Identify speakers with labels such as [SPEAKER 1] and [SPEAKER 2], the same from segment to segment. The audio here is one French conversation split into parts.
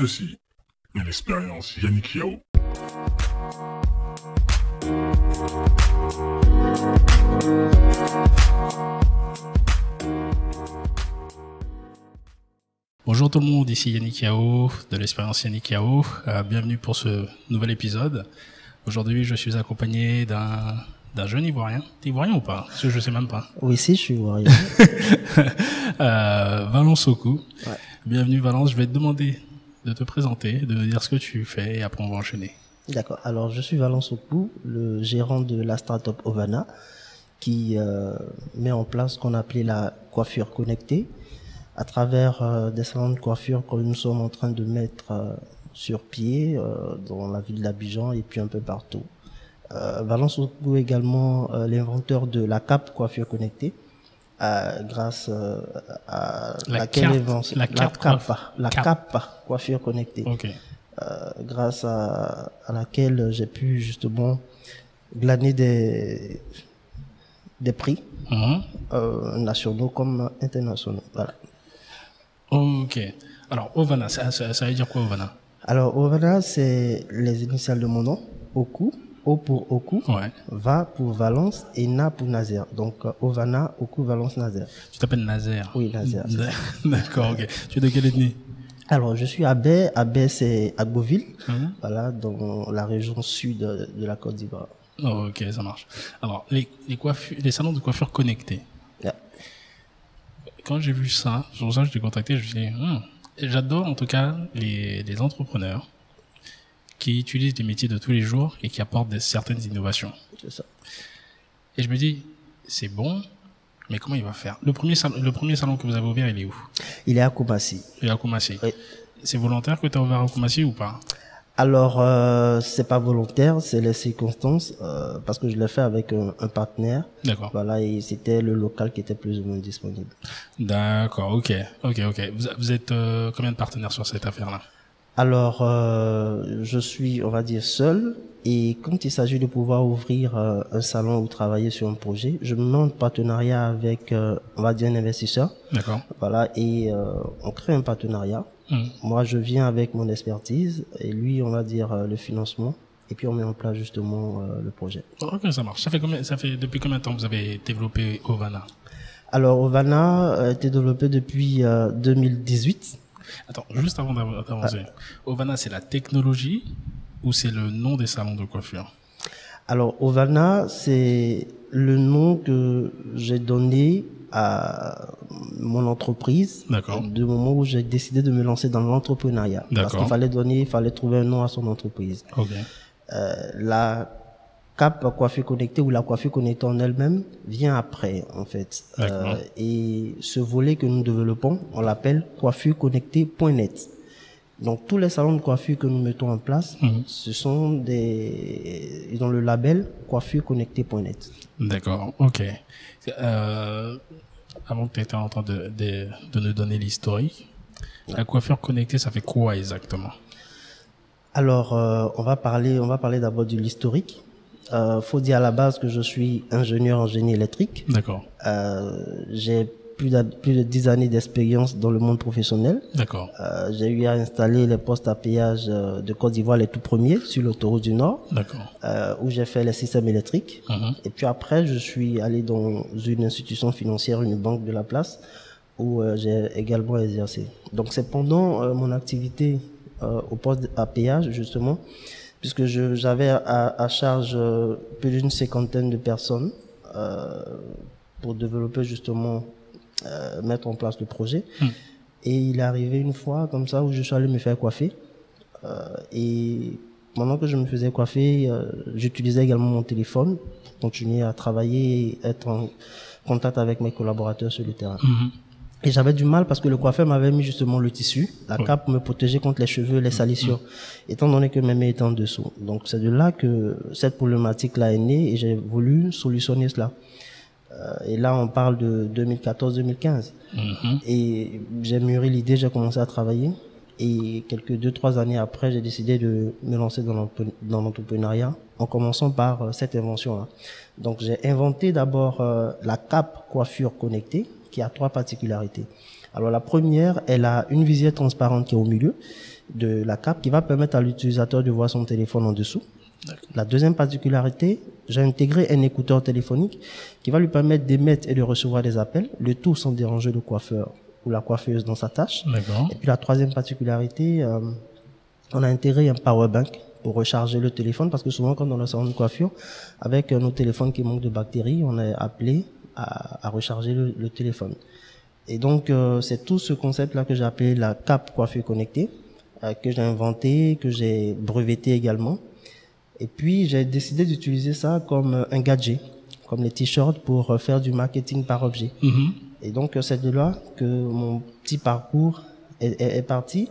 [SPEAKER 1] Ceci est l'expérience Yannick Yao.
[SPEAKER 2] Bonjour tout le monde, ici Yannick Yao de l'expérience Yannick Yao. Euh, bienvenue pour ce nouvel épisode. Aujourd'hui, je suis accompagné d'un d'un jeune Ivoirien. T'es Ivoirien ou pas? Parce que je sais même pas.
[SPEAKER 3] Oui, si, je suis Ivoirien.
[SPEAKER 2] euh, Valence Oku.
[SPEAKER 3] Ouais.
[SPEAKER 2] Bienvenue Valence. Je vais te demander de te présenter, de dire ce que tu fais et après on va enchaîner.
[SPEAKER 3] D'accord. Alors, je suis Valence Oku, le gérant de la startup Ovana, qui euh, met en place ce qu'on appelait la coiffure connectée à travers euh, des salons de coiffure que nous sommes en train de mettre euh, sur pied euh, dans la ville d'Abidjan et puis un peu partout. Euh, Valence Oku est également l'inventeur de la cape coiffure connectée. Euh, grâce euh, à
[SPEAKER 2] La
[SPEAKER 3] laquelle évance-
[SPEAKER 2] la coiffe-
[SPEAKER 3] la
[SPEAKER 2] cap-
[SPEAKER 3] cape coiffure connectée
[SPEAKER 2] Ok.
[SPEAKER 3] euh, grâce à, à laquelle j'ai pu justement glaner des, des prix
[SPEAKER 2] Mhm.
[SPEAKER 3] euh, nationaux comme internationaux. Voilà.
[SPEAKER 2] Ok. Alors, Ovana, ça, ça, ça veut dire quoi Ovana?
[SPEAKER 3] Alors, Ovana, c'est les initiales de mon nom. Oku, O pour Oku,
[SPEAKER 2] Ouais.
[SPEAKER 3] Va pour Valence et Na pour Nazaire. Donc, euh, Ovana, Oku, Valence, Nazaire.
[SPEAKER 2] Tu t'appelles Nazaire
[SPEAKER 3] Oui, ça.
[SPEAKER 2] D'accord, ok. Tu es de quelle ethnie?
[SPEAKER 3] Alors, je suis à Baie. À Baie, c'est à Beauville.
[SPEAKER 2] Mhm.
[SPEAKER 3] Voilà, dans la région sud de, la Côte d'Ivoire.
[SPEAKER 2] Oh, ok, ça marche. Alors, les, les, coiffu- les salons de coiffure connectés.
[SPEAKER 3] Yeah.
[SPEAKER 2] Quand j'ai vu ça, pour ça je t'ai contacté, je me suis dit, Hmm. j'adore en tout cas les, les entrepreneurs qui utilisent les métiers de tous les jours et qui apportent des, certaines innovations.
[SPEAKER 3] C'est ça.
[SPEAKER 2] Et je me dis, c'est bon, mais comment il va faire? Le premier, salon, le premier salon que vous avez ouvert, il est où?
[SPEAKER 3] Il est à Koumassi.
[SPEAKER 2] Il est à Koumassi.
[SPEAKER 3] Oui.
[SPEAKER 2] C'est volontaire que tu as ouvert à Koumassi ou pas?
[SPEAKER 3] Alors, euh, c'est pas volontaire, c'est les circonstances, euh, parce que je l'ai fait avec un, un partenaire.
[SPEAKER 2] D'accord.
[SPEAKER 3] Voilà, et c'était le local qui était plus ou moins disponible.
[SPEAKER 2] D'accord, ok, ok, ok. Vous, vous êtes euh, combien de partenaires sur cette affaire-là?
[SPEAKER 3] Alors, euh, je suis, on va dire, seul. Et quand il s'agit de pouvoir ouvrir euh, un salon ou travailler sur un projet, je me mets en partenariat avec, euh, on va dire, un investisseur.
[SPEAKER 2] D'accord.
[SPEAKER 3] Voilà, et euh, on crée un partenariat.
[SPEAKER 2] Hmm.
[SPEAKER 3] Moi, je viens avec mon expertise et lui, on va dire, euh, le financement. Et puis, on met en place justement le projet.
[SPEAKER 2] Ok, ça marche. Ça fait combien, ça fait depuis combien de temps vous avez développé Ovana?
[SPEAKER 3] Alors, Ovana a été développé depuis euh, 2018.
[SPEAKER 2] Attends, juste avant d'av- d'avancer. Ovana, c'est la technologie ou c'est le nom des salons de coiffure?
[SPEAKER 3] Alors, Ovana, c'est le nom que j'ai donné à mon entreprise. Du moment où j'ai décidé de me lancer dans l'entrepreneuriat. Parce qu'il fallait donner, il fallait trouver un nom à son entreprise.
[SPEAKER 2] Ok.
[SPEAKER 3] Euh, la cape coiffure connectée ou la coiffure connectée en elle-même vient après, en fait. Euh, et ce volet que nous développons, on l'appelle coiffureconnectée.net. Donc, tous les salons de coiffure que nous mettons en place,
[SPEAKER 2] Mhm.
[SPEAKER 3] ce sont des, ils ont le label coiffureconnectée.net.
[SPEAKER 2] D'accord, ok. Euh, avant que tu étais en train de, de, de nous donner l'historique, la coiffure connectée, ça fait quoi exactement?
[SPEAKER 3] Alors, euh, on va parler, on va parler d'abord de l'historique. Euh, faut dire à la base que je suis ingénieur en génie électrique.
[SPEAKER 2] D'accord,
[SPEAKER 3] Euh, j'ai plus, d'a- plus de dix années d'expérience dans le monde professionnel.
[SPEAKER 2] d'accord,
[SPEAKER 3] Euh, j'ai eu à installer les postes à péage euh, de Côte d'Ivoire les tout premiers sur l'autoroute du Nord,
[SPEAKER 2] d'accord.
[SPEAKER 3] euh, où j'ai fait les systèmes électriques.
[SPEAKER 2] Mhm.
[SPEAKER 3] Et puis après, je suis allé dans une institution financière, une banque de la place, où euh, j'ai également exercé. Donc c'est pendant mon activité au poste à péage, justement, puisque j'avais à, à charge euh, plus d'une cinquantaine de personnes euh, pour développer justement, euh, mettre en place le projet.
[SPEAKER 2] Hmm.
[SPEAKER 3] Et il est arrivé une fois comme ça où je suis allé me faire coiffer. Euh, et pendant que je me faisais coiffer, euh, j'utilisais également mon téléphone pour continuer à travailler et être en contact avec mes collaborateurs sur le terrain.
[SPEAKER 2] Mhm.
[SPEAKER 3] Et j'avais du mal parce que le coiffeur m'avait mis justement le tissu, la cape pour me protéger contre les cheveux, les salissures, étant donné que mes mains étaient en dessous. Donc c'est de là que cette problématique-là est née et j'ai voulu solutionner cela. Euh, et là, on parle de 2014-2015.
[SPEAKER 2] Mhm.
[SPEAKER 3] Et j'ai mûri l'idée, j'ai commencé à travailler. Et quelques deux, trois années après, j'ai décidé de me lancer dans l'entrepreneuriat en commençant par euh, cette invention-là. Donc, j'ai inventé d'abord euh, la cape coiffure connectée qui a trois particularités. Alors la première, elle a une visière transparente qui est au milieu de la cape qui va permettre à l'utilisateur de voir son téléphone en dessous. La deuxième particularité, j'ai intégré un écouteur téléphonique qui va lui permettre d'émettre et de recevoir des appels, le tout sans déranger le coiffeur ou la coiffeuse dans sa tâche. Et puis la troisième particularité, euh, on a intégré un power bank pour recharger le téléphone parce que souvent quand on a un salon de coiffure, avec euh, nos téléphones qui manquent de batterie, on est appelé à, à recharger le, le téléphone. Et donc euh, c'est tout ce concept-là que j'ai appelé la cape coiffure connectée, euh, que j'ai inventé, que j'ai breveté également. Et puis j'ai décidé d'utiliser ça comme euh, un gadget, comme les t-shirts pour faire du marketing par objet.
[SPEAKER 2] Mhm.
[SPEAKER 3] Et donc c'est de là que mon petit parcours est, est- est parti.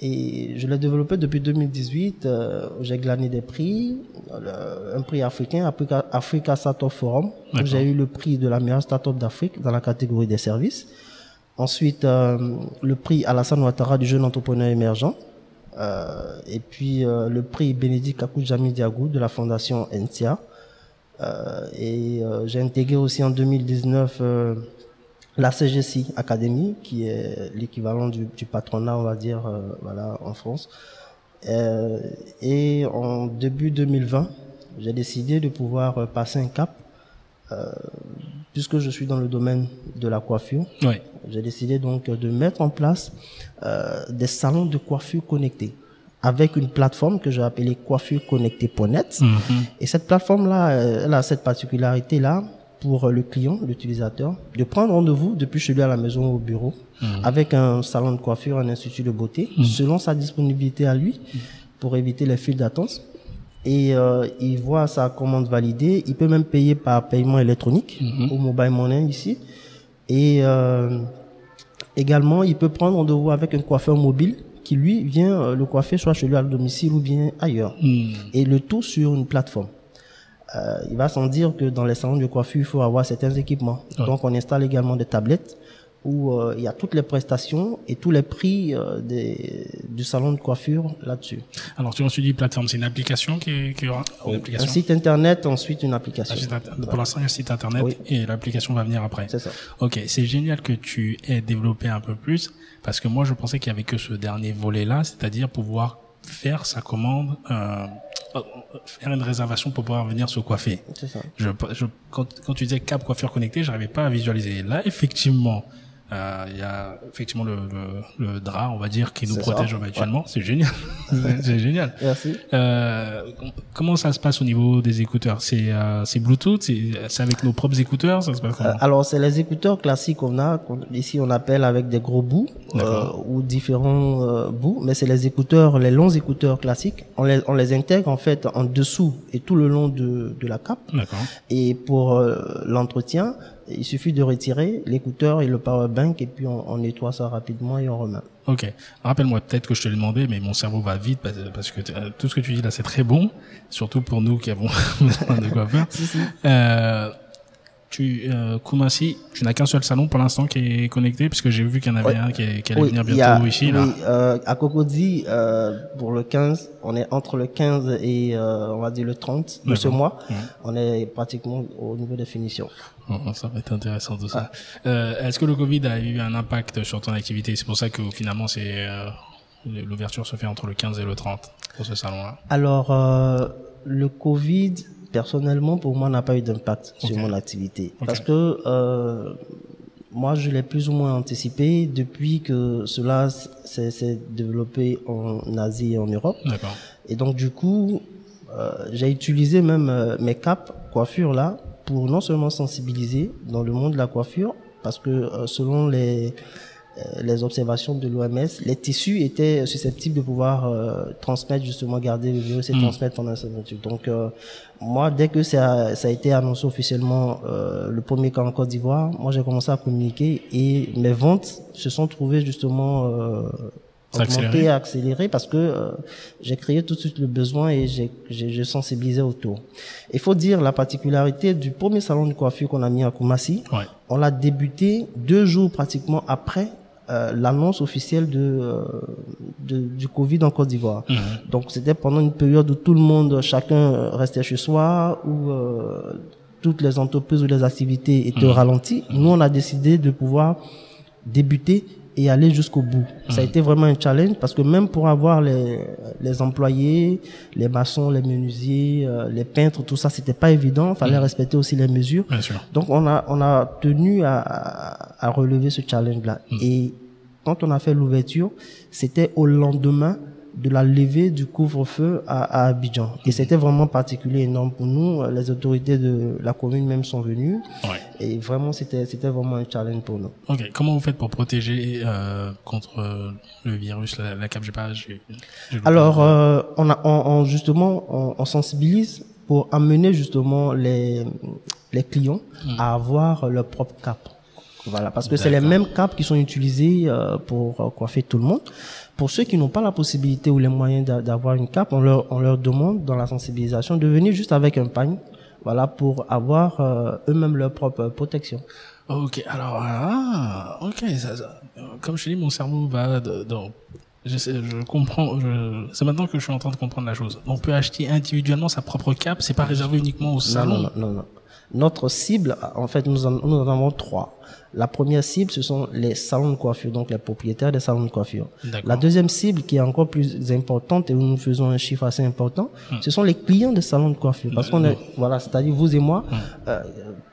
[SPEAKER 3] Et je l'ai développé depuis 2018. euh, j'ai glané des prix, le- un prix africain, Africa, Africa Startup Forum, j'ai eu le prix de la meilleure startup d'Afrique dans la catégorie des services. Ensuite, euh, le prix Alassane Ouattara du jeune entrepreneur émergent. Euh, et puis euh, le prix Bénédicte Kakoudjami Diagou de la fondation NCA. Euh, et euh, j'ai intégré aussi en 2019 euh, la CGC Academy, qui est l'équivalent du, du patronat, on va dire, euh, voilà, en France. Euh, et en début 2020, j'ai décidé de pouvoir euh, passer un cap, euh, puisque je suis dans le domaine de la coiffure.
[SPEAKER 2] Ouais.
[SPEAKER 3] J'ai décidé donc de mettre en place euh, des salons de coiffure connectés avec une plateforme que j'ai appelée coiffureconnectée.net.
[SPEAKER 2] Mhm.
[SPEAKER 3] Et cette plateforme-là, euh, elle a cette particularité-là pour le client, l'utilisateur, de prendre rendez-vous depuis chez lui à la maison ou au bureau avec un salon de coiffure, un institut de beauté, selon sa disponibilité à lui, pour éviter les files d'attente. Et euh, il voit sa commande validée. Il peut même payer par paiement électronique au mobile money ici. Et euh, également, il peut prendre rendez-vous avec un coiffeur mobile qui lui vient euh, le coiffer soit chez lui à domicile ou bien ailleurs. Et le tout sur une plateforme. Euh, il va sans dire que dans les salons de coiffure, il faut avoir certains équipements.
[SPEAKER 2] Ouais.
[SPEAKER 3] Donc, on installe également des tablettes où euh, il y a toutes les prestations et tous les prix euh, des, du salon de coiffure là-dessus.
[SPEAKER 2] Alors, tu, tu dis plateforme, c'est une application qui, est- qui aura une
[SPEAKER 3] Un
[SPEAKER 2] application.
[SPEAKER 3] site internet, ensuite une
[SPEAKER 2] Un
[SPEAKER 3] application.
[SPEAKER 2] site Pour l'instant, il y a un site internet
[SPEAKER 3] Oui.
[SPEAKER 2] et l'application va venir après.
[SPEAKER 3] C'est ça.
[SPEAKER 2] Ok, c'est génial que tu aies développé un peu plus parce que moi je pensais qu'il y avait que ce dernier volet-là, c'est-à-dire pouvoir faire sa commande, euh, faire une réservation pour pouvoir venir se coiffer.
[SPEAKER 3] C'est ça.
[SPEAKER 2] Je, je, quand, quand tu disais cap coiffure connectée, j'arrivais pas à visualiser. Là, effectivement, euh, il y a effectivement le, le, le drap, on va dire, qui nous protège
[SPEAKER 3] ça.
[SPEAKER 2] actuellement. C'est génial. C'est- génial.
[SPEAKER 3] Merci.
[SPEAKER 2] Euh, comment ça se passe au niveau des écouteurs? C'est euh, c'est Bluetooth? C'est avec nos propres écouteurs? Ça se passe
[SPEAKER 3] Euh, alors, c'est les écouteurs classiques qu'on a. qu'on- Ici, on appelle avec des gros bouts euh, ou différents euh, bouts. Mais c'est les écouteurs, les longs écouteurs classiques. On les, on les intègre en fait en dessous et tout le long de, de la cape. Et pour l'entretien, il suffit de retirer l'écouteur et le power bank et puis on, on nettoie ça rapidement et on remet.
[SPEAKER 2] Ok. Rappelle-moi, peut-être que je te l'ai demandé, mais mon cerveau va vite parce, parce que euh, tout ce que tu dis là, c'est très bon, surtout pour nous qui avons besoin de quoi faire. Euh, tu, euh, Koumassi, tu n'as qu'un seul salon pour l'instant qui est connecté, puisque j'ai vu qu'il y en avait un qui, est- qui allait
[SPEAKER 3] Oui,
[SPEAKER 2] venir bientôt
[SPEAKER 3] a-
[SPEAKER 2] ici. Là.
[SPEAKER 3] oui, euh, à Cocody, euh, pour le 15, on est entre le 15 et euh, on va dire le 30 de ce mois. On est pratiquement au niveau des finitions.
[SPEAKER 2] Oh, ça va être intéressant tout ça.
[SPEAKER 3] Ah.
[SPEAKER 2] Euh, Est-ce que le Covid a eu un impact sur ton activité? C'est pour ça que finalement, c'est euh, l'ouverture se fait entre le 15 et le 30 pour ce salon-là.
[SPEAKER 3] Alors, euh, le Covid, personnellement, pour moi, n'a pas eu d'impact sur mon activité. Parce que euh, moi, je l'ai plus ou moins anticipé depuis que cela s'est développé en Asie et en Europe. Et donc, du coup, euh, j'ai utilisé même euh, mes capes coiffure là pour non seulement sensibiliser dans le monde de la coiffure, parce que selon les les observations de l'OMS, les tissus étaient susceptibles de pouvoir euh, transmettre justement, garder le virus et transmettre pendant la ceinture. Donc, euh, moi, dès que ça, a- ça a été annoncé officiellement euh, le premier cas en Côte d'Ivoire, moi j'ai commencé à communiquer et mes ventes se sont trouvées justement euh, augmentées, accélérées parce que euh, j'ai créé tout de suite le besoin et j'ai sensibilisé autour. Il faut dire la particularité du premier salon de coiffure qu'on a mis à Koumassi,
[SPEAKER 2] Ouais.
[SPEAKER 3] on l'a débuté deux jours pratiquement après euh, l'annonce officielle de, euh, de- du Covid en Côte d'Ivoire.
[SPEAKER 2] Mhm.
[SPEAKER 3] Donc c'était pendant une période où tout le monde, chacun euh, restait chez soi, où euh, toutes les entreprises ou les activités étaient ralenties, nous, on a décidé de pouvoir débuter et aller jusqu'au bout. Ça a été vraiment un challenge parce que même pour avoir les, les employés, les maçons, les menuisiers, euh, les peintres, tout ça, c'était pas évident. Fallait respecter aussi les mesures.
[SPEAKER 2] Bien sûr.
[SPEAKER 3] Donc on a on a tenu à, à, à relever ce challenge-là. Et quand on a fait l'ouverture, c'était au lendemain de la levée du couvre-feu à, à Abidjan. Et c'était vraiment particulier, énorme pour nous. Les autorités de la commune même sont venues.
[SPEAKER 2] Ouais.
[SPEAKER 3] Et vraiment, c'était c'était vraiment un challenge pour nous.
[SPEAKER 2] Ok. Comment vous faites pour protéger euh, contre euh, le virus, la, la loupé.
[SPEAKER 3] Alors, euh, on, a, on, on- justement, on, on sensibilise pour amener justement les, les clients à avoir leur propre cap. Voilà, parce que c'est les mêmes capes qui sont utilisées euh, pour euh, coiffer tout le monde. Pour ceux qui n'ont pas la possibilité ou les moyens d'a- d'avoir une cape, on leur, on leur demande dans la sensibilisation de venir juste avec un pagne, voilà, pour avoir euh, eux-mêmes leur propre protection.
[SPEAKER 2] Ok, alors, ah, ok, ça, ça- comme je te dis, mon cerveau va dans, je, sais, je comprends, je- c'est maintenant que je suis en train de comprendre la chose. On peut acheter individuellement sa propre cape, c'est pas réservé uniquement au
[SPEAKER 3] Non,
[SPEAKER 2] salon.
[SPEAKER 3] non, non, non. Notre cible, en fait, nous en, nous en avons trois. La première cible, ce sont les salons de coiffure, donc les propriétaires des salons de coiffure. La deuxième cible, qui est encore plus importante et où nous faisons un chiffre assez important, ce sont les clients des salons de coiffure. Parce qu'on est, voilà, c'est-à-dire vous et moi, euh,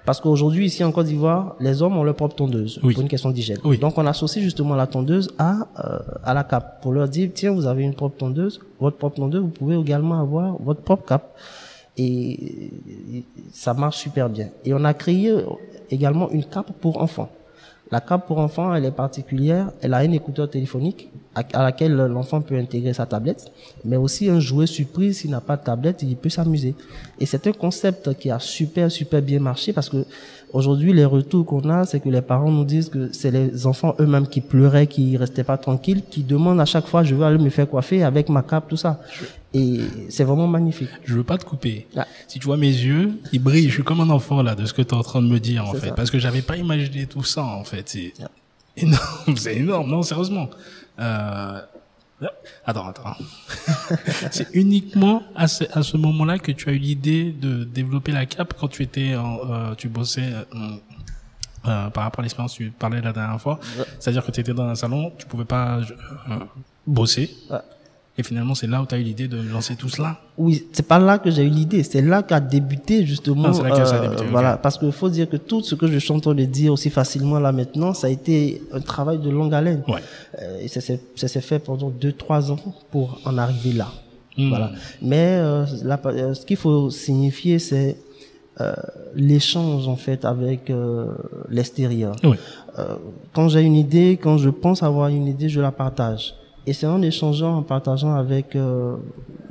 [SPEAKER 3] parce qu'aujourd'hui, ici en Côte d'Ivoire, les hommes ont leur propre tondeuse
[SPEAKER 2] Oui.
[SPEAKER 3] pour une question d'hygiène.
[SPEAKER 2] Oui.
[SPEAKER 3] Donc on associe justement la tondeuse à, euh, à la cape pour leur dire, tiens, vous avez une propre tondeuse, votre propre tondeuse, vous pouvez également avoir votre propre cape et ça marche super bien. Et on a créé également une cape pour enfants. La cape pour enfants, elle est particulière. Elle a un écouteur téléphonique à, laquelle l'enfant peut intégrer sa tablette, mais aussi un jouet surprise. S'il n'a pas de tablette, il peut s'amuser. Et c'est un concept qui a super, super bien marché parce que aujourd'hui, les retours qu'on a, c'est que les parents nous disent que c'est les enfants eux-mêmes qui pleuraient, qui restaient pas tranquilles, qui demandent à chaque fois, je veux aller me faire coiffer avec ma cape, tout ça. Et c'est vraiment magnifique.
[SPEAKER 2] Je veux pas te couper.
[SPEAKER 3] Ah.
[SPEAKER 2] Si tu vois mes yeux, ils brillent. Je suis comme un enfant là de ce que tu es en train de me dire en fait,
[SPEAKER 3] ça.
[SPEAKER 2] parce que j'avais pas imaginé tout ça en fait. C'est
[SPEAKER 3] Yeah.
[SPEAKER 2] énorme, c'est énorme. Non, sérieusement. Euh... Attends, attends. c'est uniquement à ce, à ce moment-là que tu as eu l'idée de développer la cape quand tu étais, en, euh, tu bossais. euh, euh, par rapport à l'expérience que tu parlais la dernière fois, c'est-à-dire que tu étais dans un salon, tu pouvais pas euh, bosser,
[SPEAKER 3] Ouais.
[SPEAKER 2] Et finalement c'est là où tu as eu l'idée de lancer tout cela.
[SPEAKER 3] Oui, c'est pas là que j'ai eu l'idée, c'est là qu'a débuté justement.
[SPEAKER 2] Ah, c'est là que ça a débuté, ok.
[SPEAKER 3] Voilà, parce qu'il faut dire que tout ce que je suis en train de dire aussi facilement là maintenant, ça a été un travail de longue haleine.
[SPEAKER 2] Ouais.
[SPEAKER 3] Euh, et ça s'est fait pendant deux trois ans pour en arriver là.
[SPEAKER 2] Hmm.
[SPEAKER 3] Voilà. Mais euh, là, euh, ce qu'il faut signifier, c'est euh, l'échange en fait avec euh, l'extérieur.
[SPEAKER 2] Oui.
[SPEAKER 3] Euh, quand j'ai une idée, quand je pense avoir une idée, je la partage. Et c'est en échangeant, en partageant avec euh,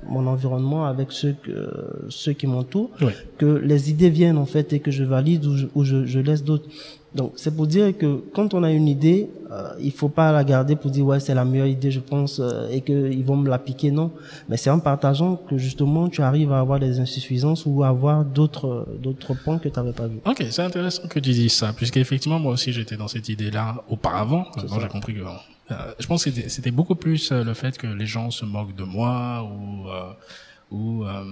[SPEAKER 3] mon environnement, avec ceux que, ceux qui m'entourent,
[SPEAKER 2] Oui.
[SPEAKER 3] que les idées viennent en fait et que je valide ou je, ou je, je laisse d'autres. Donc c'est pour dire que quand on a une idée, euh, il faut pas la garder pour dire ouais c'est la meilleure idée je pense euh, et que ils vont me la piquer non. Mais c'est en partageant que justement tu arrives à avoir des insuffisances ou à avoir d'autres d'autres points que tu n'avais pas vu.
[SPEAKER 2] Ok, c'est intéressant que tu dises ça, puisqu'effectivement, moi aussi, j'étais dans cette idée-là auparavant. Maintenant, j'ai compris que, je pense que c'était- beaucoup plus euh, le fait que les gens se moquent de moi ou, euh, ou euh,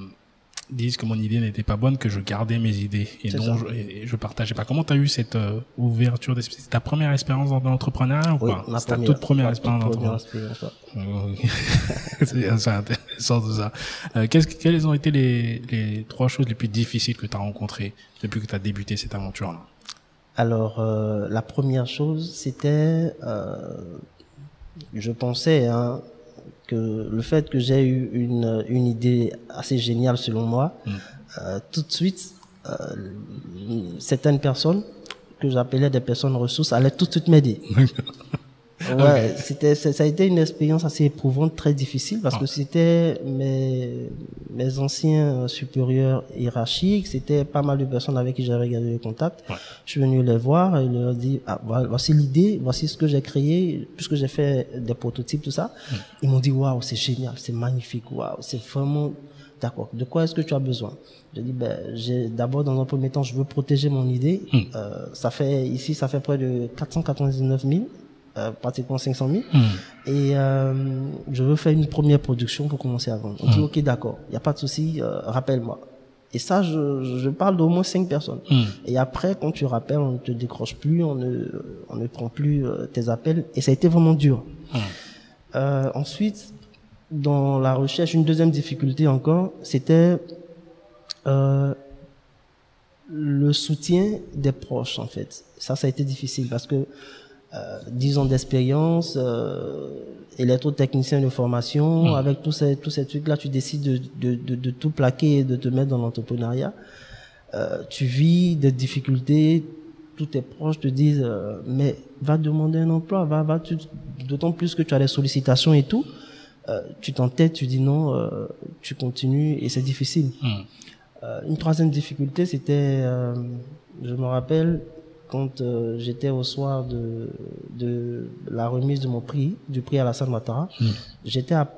[SPEAKER 2] disent que mon idée n'était pas bonne, que je gardais mes idées et non, je, et je partageais pas. Comment tu as eu cette euh, ouverture d'esprit? C'est ta première expérience dans l'entrepreneuriat ou
[SPEAKER 3] Oui,
[SPEAKER 2] pas? C'est ta toute première expérience dans l'entrepreneuriat.
[SPEAKER 3] ouais.
[SPEAKER 2] c'est intéressant tout ça. Euh, qu'est-ce que- quelles ont été les, les trois choses les plus difficiles que tu as rencontrées depuis que tu as débuté cette aventure-là?
[SPEAKER 3] Alors, euh, la première chose, c'était, euh, je pensais hein, que le fait que j'ai eu une, une idée assez géniale selon moi,
[SPEAKER 2] Mm.
[SPEAKER 3] euh, tout de suite, euh, certaines personnes que j'appelais des personnes ressources allaient tout de suite m'aider. Ouais, c'était, ça ça a été une expérience assez éprouvante, très difficile, parce que c'était mes, mes anciens supérieurs hiérarchiques, c'était pas mal de personnes avec qui j'avais gardé le contact.
[SPEAKER 2] Ouais.
[SPEAKER 3] Je suis venu les voir et leur dire, ah, voici l'idée, voici ce que j'ai créé, puisque j'ai fait des prototypes, tout ça. Ils m'ont dit, waouh, c'est génial, c'est magnifique, waouh, c'est vraiment, d'accord. De quoi est-ce que tu as besoin? J'ai dit, ben, j'ai, d'abord, dans un premier temps, je veux protéger mon idée. Euh, ça fait, ici, ça fait près de 499 000. Euh, pratiquement 500 000 et euh, je veux faire une première production pour commencer à vendre. On dit ok d'accord, il y a pas de souci, euh, rappelle-moi. Et ça, je, je parle d'au moins cinq personnes.
[SPEAKER 2] Hmm.
[SPEAKER 3] Et après, quand tu rappelles, on ne te décroche plus, on ne, on ne prend plus euh, tes appels. Et ça a été vraiment dur.
[SPEAKER 2] Hmm.
[SPEAKER 3] Euh, ensuite, dans la recherche, une deuxième difficulté encore, c'était euh, le soutien des proches, en fait. Ça, ça a été difficile parce que 10 ans d'expérience, euh, électrotechnicien de formation,
[SPEAKER 2] Hmm.
[SPEAKER 3] avec tous ces, tous ces trucs-là, tu décides de, de, de, de tout plaquer et de te mettre dans l'entrepreneuriat. Euh, tu vis des difficultés, tous tes proches te disent, euh, mais va demander un emploi, va, va, d'autant plus que tu as des sollicitations et tout. Euh, tu t'entêtes, tu dis non, euh, tu continues et c'est difficile.
[SPEAKER 2] Hmm.
[SPEAKER 3] Euh, une troisième difficulté, c'était, euh, je me rappelle, quand euh, j'étais au soir de, de la remise de mon prix, du prix à la Sainte Ouattara,
[SPEAKER 2] Hmm.
[SPEAKER 3] j'étais à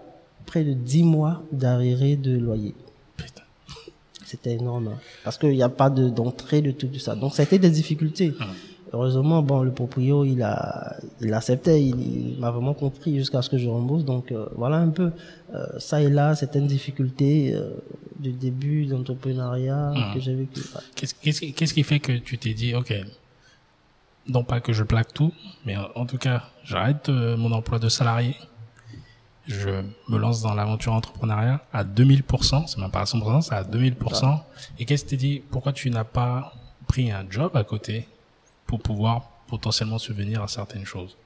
[SPEAKER 3] près de 10 mois d'arriéré de loyer.
[SPEAKER 2] Putain.
[SPEAKER 3] C'était énorme. hein. Parce qu'il n'y a pas de- d'entrée de tout ça. Donc, ça a été des difficultés.
[SPEAKER 2] Hmm.
[SPEAKER 3] Heureusement, bon, le proprio, il a, il acceptait, il, il m'a vraiment compris jusqu'à ce que je rembourse. Donc, euh, voilà un peu. Euh, ça et là, certaines difficultés euh, du début d'entrepreneuriat
[SPEAKER 2] Hmm.
[SPEAKER 3] que j'ai vécu. Ouais.
[SPEAKER 2] Qu'est-ce qui fait que tu t'es dit, ok, non pas que je plaque tout, mais en, en tout cas, j'arrête euh, mon emploi de salarié, je me lance dans l'aventure entrepreneuriat à 2000%, c'est même pas à 100%, c'est à 2000%. Et qu'est-ce que tu t'es dit, pourquoi tu n'as pas pris un job à côté pour pouvoir potentiellement subvenir à certaines choses?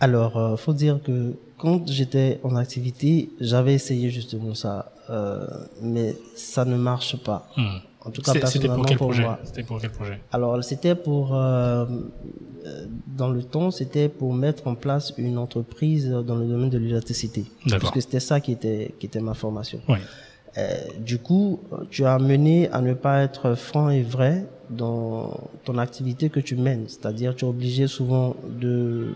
[SPEAKER 3] Alors, euh, faut dire que quand j'étais en activité, j'avais essayé justement ça, euh, mais ça ne marche pas.
[SPEAKER 2] Hmm.
[SPEAKER 3] En tout cas,
[SPEAKER 2] C'était
[SPEAKER 3] personnellement
[SPEAKER 2] pour quel
[SPEAKER 3] pour
[SPEAKER 2] projet
[SPEAKER 3] moi.
[SPEAKER 2] C'était pour quel projet
[SPEAKER 3] Alors, c'était pour, euh, euh, dans le temps, c'était pour mettre en place une entreprise dans le domaine de l'électricité.
[SPEAKER 2] D'accord.
[SPEAKER 3] Parce que c'était ça qui était, qui était ma formation.
[SPEAKER 2] Oui.
[SPEAKER 3] Euh, du coup, tu as amené à ne pas être franc et vrai dans ton activité que tu mènes. C'est-à-dire, tu es obligé souvent de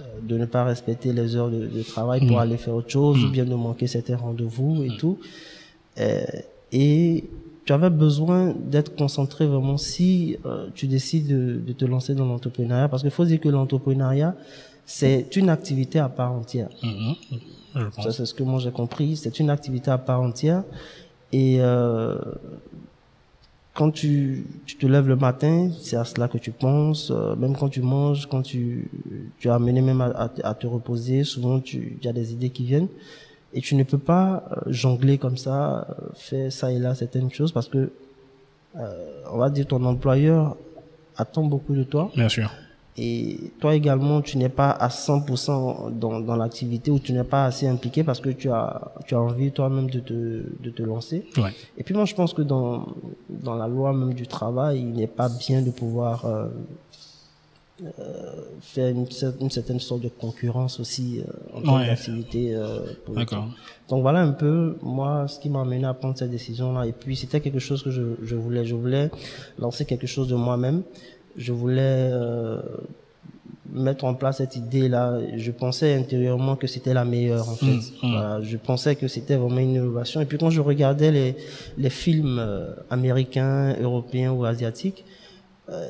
[SPEAKER 3] euh, de ne pas respecter les heures de, de travail pour
[SPEAKER 2] Mm.
[SPEAKER 3] aller faire autre chose ou bien de manquer certains rendez-vous et tout. Euh, et tu avais besoin d'être concentré vraiment si euh, tu décides de, de te lancer dans l'entrepreneuriat parce qu'il faut dire que l'entrepreneuriat c'est une activité à part entière.
[SPEAKER 2] Mhm. Je
[SPEAKER 3] Ça, c'est ce que moi j'ai compris. C'est une activité à part entière. Et euh, quand tu, tu te lèves le matin, c'est à cela que tu penses. Euh, même quand tu manges, quand tu, tu as amené même à, à, te- à te reposer, souvent tu il y a des idées qui viennent. Et tu ne peux pas euh, jongler comme ça, euh, faire ça et là certaines choses parce que, euh, on va dire, ton employeur attend beaucoup de toi.
[SPEAKER 2] Bien sûr.
[SPEAKER 3] Et toi également, tu n'es pas à 100% dans, dans l'activité ou tu n'es pas assez impliqué parce que tu as, tu as envie toi-même de te, de te lancer.
[SPEAKER 2] Ouais.
[SPEAKER 3] Et puis moi, je pense que dans, dans la loi même du travail, il n'est pas bien de pouvoir euh, euh, faire une, cer- une certaine sorte de concurrence aussi euh, en termes
[SPEAKER 2] Ouais.
[SPEAKER 3] d'activité. euh, politique.
[SPEAKER 2] D'accord.
[SPEAKER 3] Donc voilà un peu moi ce qui m'a amené à prendre cette décision là et puis c'était quelque chose que je, je voulais je voulais lancer quelque chose de moi-même je voulais euh, mettre en place cette idée là je pensais intérieurement que c'était la meilleure en fait
[SPEAKER 2] Mm, mm.
[SPEAKER 3] Voilà, je pensais que c'était vraiment une innovation et puis quand je regardais les les films euh, américains européens ou asiatiques euh,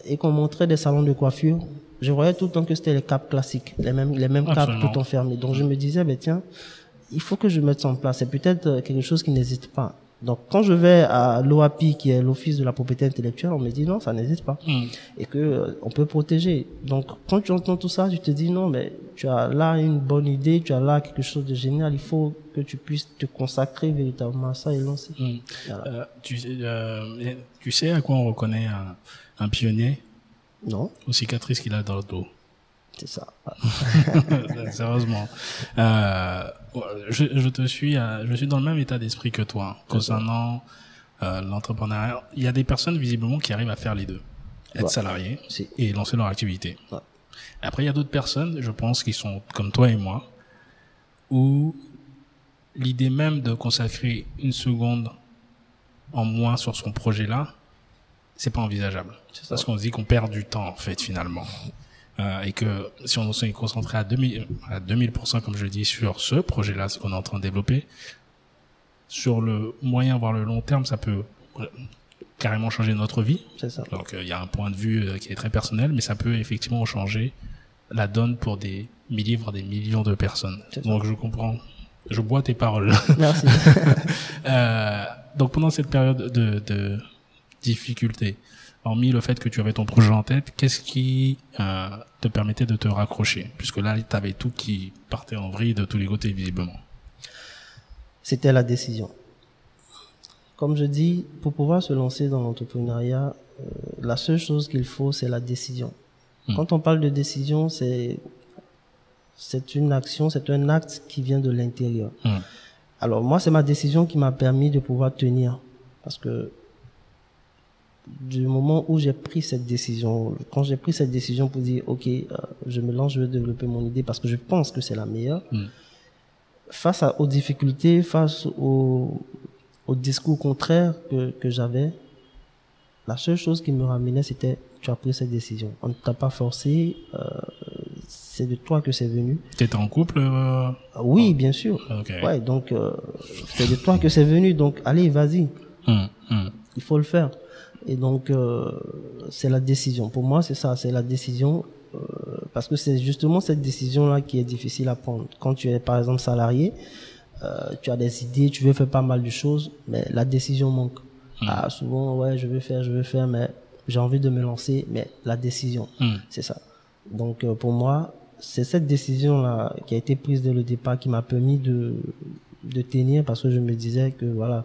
[SPEAKER 3] et qu'on montrait des salons de coiffure je voyais tout le temps que c'était les capes classiques les mêmes les mêmes capes tout le temps fermées donc je me disais ben tiens il faut que je mette ça en place. C'est peut-être euh, quelque chose qui n'existe pas. Donc, quand je vais à l'OAPI, qui est l'Office de la propriété intellectuelle, on me dit non, ça n'existe pas.
[SPEAKER 2] Hmm.
[SPEAKER 3] Et que euh, on peut protéger. Donc, quand tu entends tout ça, tu te dis non, mais tu as là une bonne idée, tu as là quelque chose de génial. Il faut que tu puisses te consacrer véritablement à ça et lancer.
[SPEAKER 2] Hmm.
[SPEAKER 3] Voilà.
[SPEAKER 2] Euh, tu, euh, tu sais à quoi on reconnaît un, pionnier
[SPEAKER 3] Non,
[SPEAKER 2] aux cicatrices qu'il a dans le dos
[SPEAKER 3] c'est ça.
[SPEAKER 2] Sérieusement. Euh, je, je te suis, à- je suis dans le même état d'esprit que toi concernant euh, l'entrepreneuriat. Il y a des personnes visiblement qui arrivent à faire les deux, être
[SPEAKER 3] Ouais.
[SPEAKER 2] salarié
[SPEAKER 3] Si.
[SPEAKER 2] et lancer leur activité.
[SPEAKER 3] Ouais.
[SPEAKER 2] Après, il y a d'autres personnes, je pense, qui sont comme toi et moi, où l'idée même de consacrer une seconde en moins sur son projet-là, c'est pas envisageable.
[SPEAKER 3] C'est ça.
[SPEAKER 2] Parce qu'on se dit qu'on perd du temps, en fait, finalement. Euh, et que si on s'est concentré à 2000, à 2000%, comme je le dis, sur ce projet-là, ce qu'on est en train de développer, sur le moyen, voire le long terme, ça peut euh, carrément changer notre vie.
[SPEAKER 3] C'est ça.
[SPEAKER 2] Donc, euh, il y a un point de vue euh, qui est très personnel, mais ça peut effectivement changer la donne pour des milliers, voire des millions de personnes.
[SPEAKER 3] Ça.
[SPEAKER 2] Donc, je comprends. Je bois tes paroles.
[SPEAKER 3] Merci.
[SPEAKER 2] Euh, donc pendant cette période de, de difficulté, hormis le fait que tu avais ton projet en tête, qu'est-ce qui euh, te permettait de te raccrocher? Puisque là, tu avais tout qui partait en vrille de tous les côtés, visiblement.
[SPEAKER 3] C'était la décision. Comme je dis, pour pouvoir se lancer dans l'entrepreneuriat, euh, la seule chose qu'il faut, c'est la décision.
[SPEAKER 2] Hmm.
[SPEAKER 3] Quand on parle de décision, c'est c'est une action, c'est un acte qui vient de l'intérieur.
[SPEAKER 2] Hmm.
[SPEAKER 3] Alors moi, c'est ma décision qui m'a permis de pouvoir tenir. Parce que du moment où j'ai pris cette décision, quand j'ai pris cette décision pour dire, OK, euh, je me lance, je vais développer mon idée parce que je pense que c'est la meilleure,
[SPEAKER 2] Hmm.
[SPEAKER 3] face à, aux difficultés, face au, au discours contraire que, que j'avais, la seule chose qui me ramenait, c'était, tu as pris cette décision. On ne t'a pas forcé, euh, c'est de toi que c'est venu.
[SPEAKER 2] T'étais en couple euh,
[SPEAKER 3] Ah Oui, bien sûr.
[SPEAKER 2] Ok.
[SPEAKER 3] Ouais, donc c'est de toi que c'est venu. Donc allez, vas-y,
[SPEAKER 2] Hmm, hmm.
[SPEAKER 3] il faut le faire. Et donc euh, c'est la décision. Pour moi, c'est ça, c'est la décision. euh, parce que c'est justement cette décision-là qui est difficile à prendre. Quand tu es par exemple salarié, euh, tu as des idées, tu veux faire pas mal de choses, mais la décision manque. Ah, souvent, ouais, je veux faire, je veux faire, mais j'ai envie de me lancer, mais la décision,
[SPEAKER 2] Hmm.
[SPEAKER 3] c'est ça. Donc euh, pour moi, c'est cette décision-là qui a été prise dès le départ qui m'a permis de, de tenir parce que je me disais que voilà,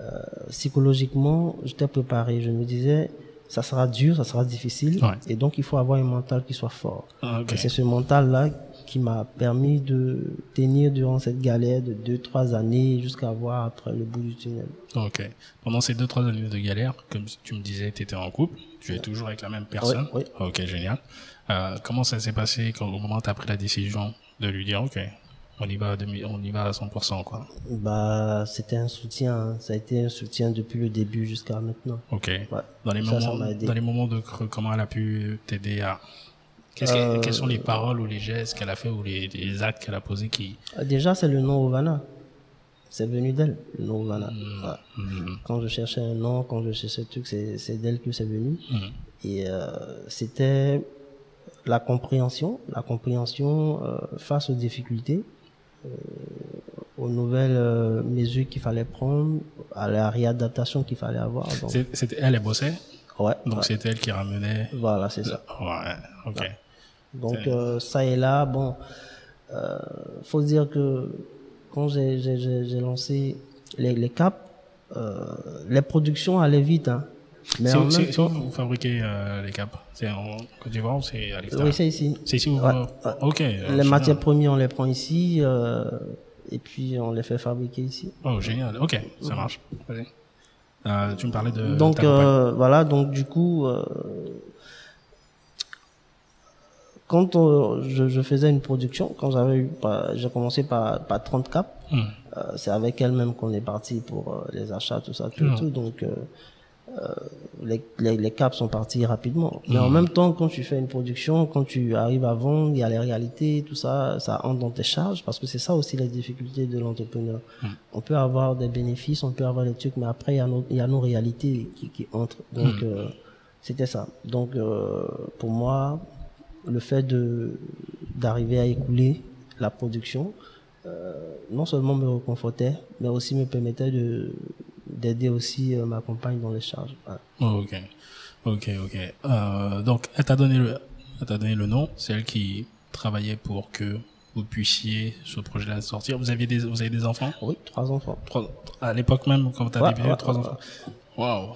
[SPEAKER 3] euh, psychologiquement, j'étais préparé. Je me disais, ça sera dur, ça sera difficile,
[SPEAKER 2] Ouais.
[SPEAKER 3] et donc il faut avoir un mental qui soit fort.
[SPEAKER 2] Ah, ok.
[SPEAKER 3] Et c'est ce mental-là qui m'a permis de tenir durant cette galère de deux, trois années jusqu'à voir après le bout du tunnel.
[SPEAKER 2] Ok. Pendant ces deux, trois années de galère, comme tu me disais, tu étais en couple, tu es toujours avec la même personne.
[SPEAKER 3] oui.
[SPEAKER 2] Ok, génial. Euh, comment ça s'est passé quand, au moment où tu as pris la décision de lui dire, ok, on y va, à demi- on y va à 100%, quoi.
[SPEAKER 3] Bah, c'était un soutien, hein. ça a été un soutien depuis le début jusqu'à maintenant.
[SPEAKER 2] Ok.
[SPEAKER 3] Ouais.
[SPEAKER 2] Dans les
[SPEAKER 3] Ça, ça
[SPEAKER 2] moments,
[SPEAKER 3] aidé.
[SPEAKER 2] dans les moments de creux, comment elle a pu t'aider à, que-
[SPEAKER 3] Euh,
[SPEAKER 2] quelles sont les paroles ou les gestes qu'elle a fait ou les, les actes qu'elle a posés qui,
[SPEAKER 3] Euh, Déjà, c'est le nom Ovana. C'est venu d'elle, le nom Ovana.
[SPEAKER 2] Hmm.
[SPEAKER 3] Ouais.
[SPEAKER 2] Mhm.
[SPEAKER 3] Quand je cherchais un nom, quand je cherchais un truc, c'est d'elle que c'est venu.
[SPEAKER 2] Mhm.
[SPEAKER 3] Et euh, c'était la compréhension, la compréhension euh, face aux difficultés, aux nouvelles euh, mesures qu'il fallait prendre, à la réadaptation qu'il fallait avoir.
[SPEAKER 2] C'était elle, elle bossait,
[SPEAKER 3] ouais,
[SPEAKER 2] donc
[SPEAKER 3] ouais.
[SPEAKER 2] c'était elle qui ramenait.
[SPEAKER 3] voilà, c'est ça.
[SPEAKER 2] Ouais, ok.
[SPEAKER 3] Donc euh, ça et là, bon, euh, faut dire que quand j'ai lancé les, les caps, euh, les productions allaient vite, hein. Mais
[SPEAKER 2] c'est où
[SPEAKER 3] temps,
[SPEAKER 2] vous fabriquez euh, les capes C'est en Côte d'Ivoire ou c'est à l'extérieur?
[SPEAKER 3] Oui, c'est ici.
[SPEAKER 2] C'est ici où
[SPEAKER 3] Ouais,
[SPEAKER 2] vous... Ok.
[SPEAKER 3] Les matières premières, on les prend ici, euh, et puis on les fait fabriquer ici.
[SPEAKER 2] Oh, génial. Ok, ça marche. Vas-y. Euh, tu me parlais de
[SPEAKER 3] donc voilà, donc du coup, quand on- je, je faisais une production, quand j'avais eu, j'ai commencé par, par 30 caps,
[SPEAKER 2] Hmm.
[SPEAKER 3] C'est avec elle-même qu'on est parti pour les achats, tout ça, tout,
[SPEAKER 2] Mhm.
[SPEAKER 3] tout. Donc, les, les, les caps sont partis rapidement. Mais en même temps, quand tu fais une production, quand tu arrives à vendre, il y a les réalités, tout ça, ça entre dans tes charges, parce que c'est ça aussi les difficultés de l'entrepreneur. On peut avoir des bénéfices, on peut avoir des trucs, mais après, il y a nos, il y a nos réalités qui, qui entrent. Donc, euh, c'était ça. Donc, euh, pour moi, le fait de d'arriver à écouler la production, euh, non seulement me réconfortait, mais aussi me permettait de d'aider aussi euh, ma compagne dans les charges. Voilà.
[SPEAKER 2] Oh, ok. Ok, ok. Euh, donc, elle t'a donné le, elle t'a donné le nom. C'est elle qui travaillait pour que vous puissiez ce projet-là sortir. Vous aviez des, vous avez des enfants?
[SPEAKER 3] Oui, trois enfants.
[SPEAKER 2] Trois, à l'époque même, quand tu as
[SPEAKER 3] Ouais,
[SPEAKER 2] débuté,
[SPEAKER 3] ouais,
[SPEAKER 2] trois
[SPEAKER 3] ouais,
[SPEAKER 2] enfants. Waouh.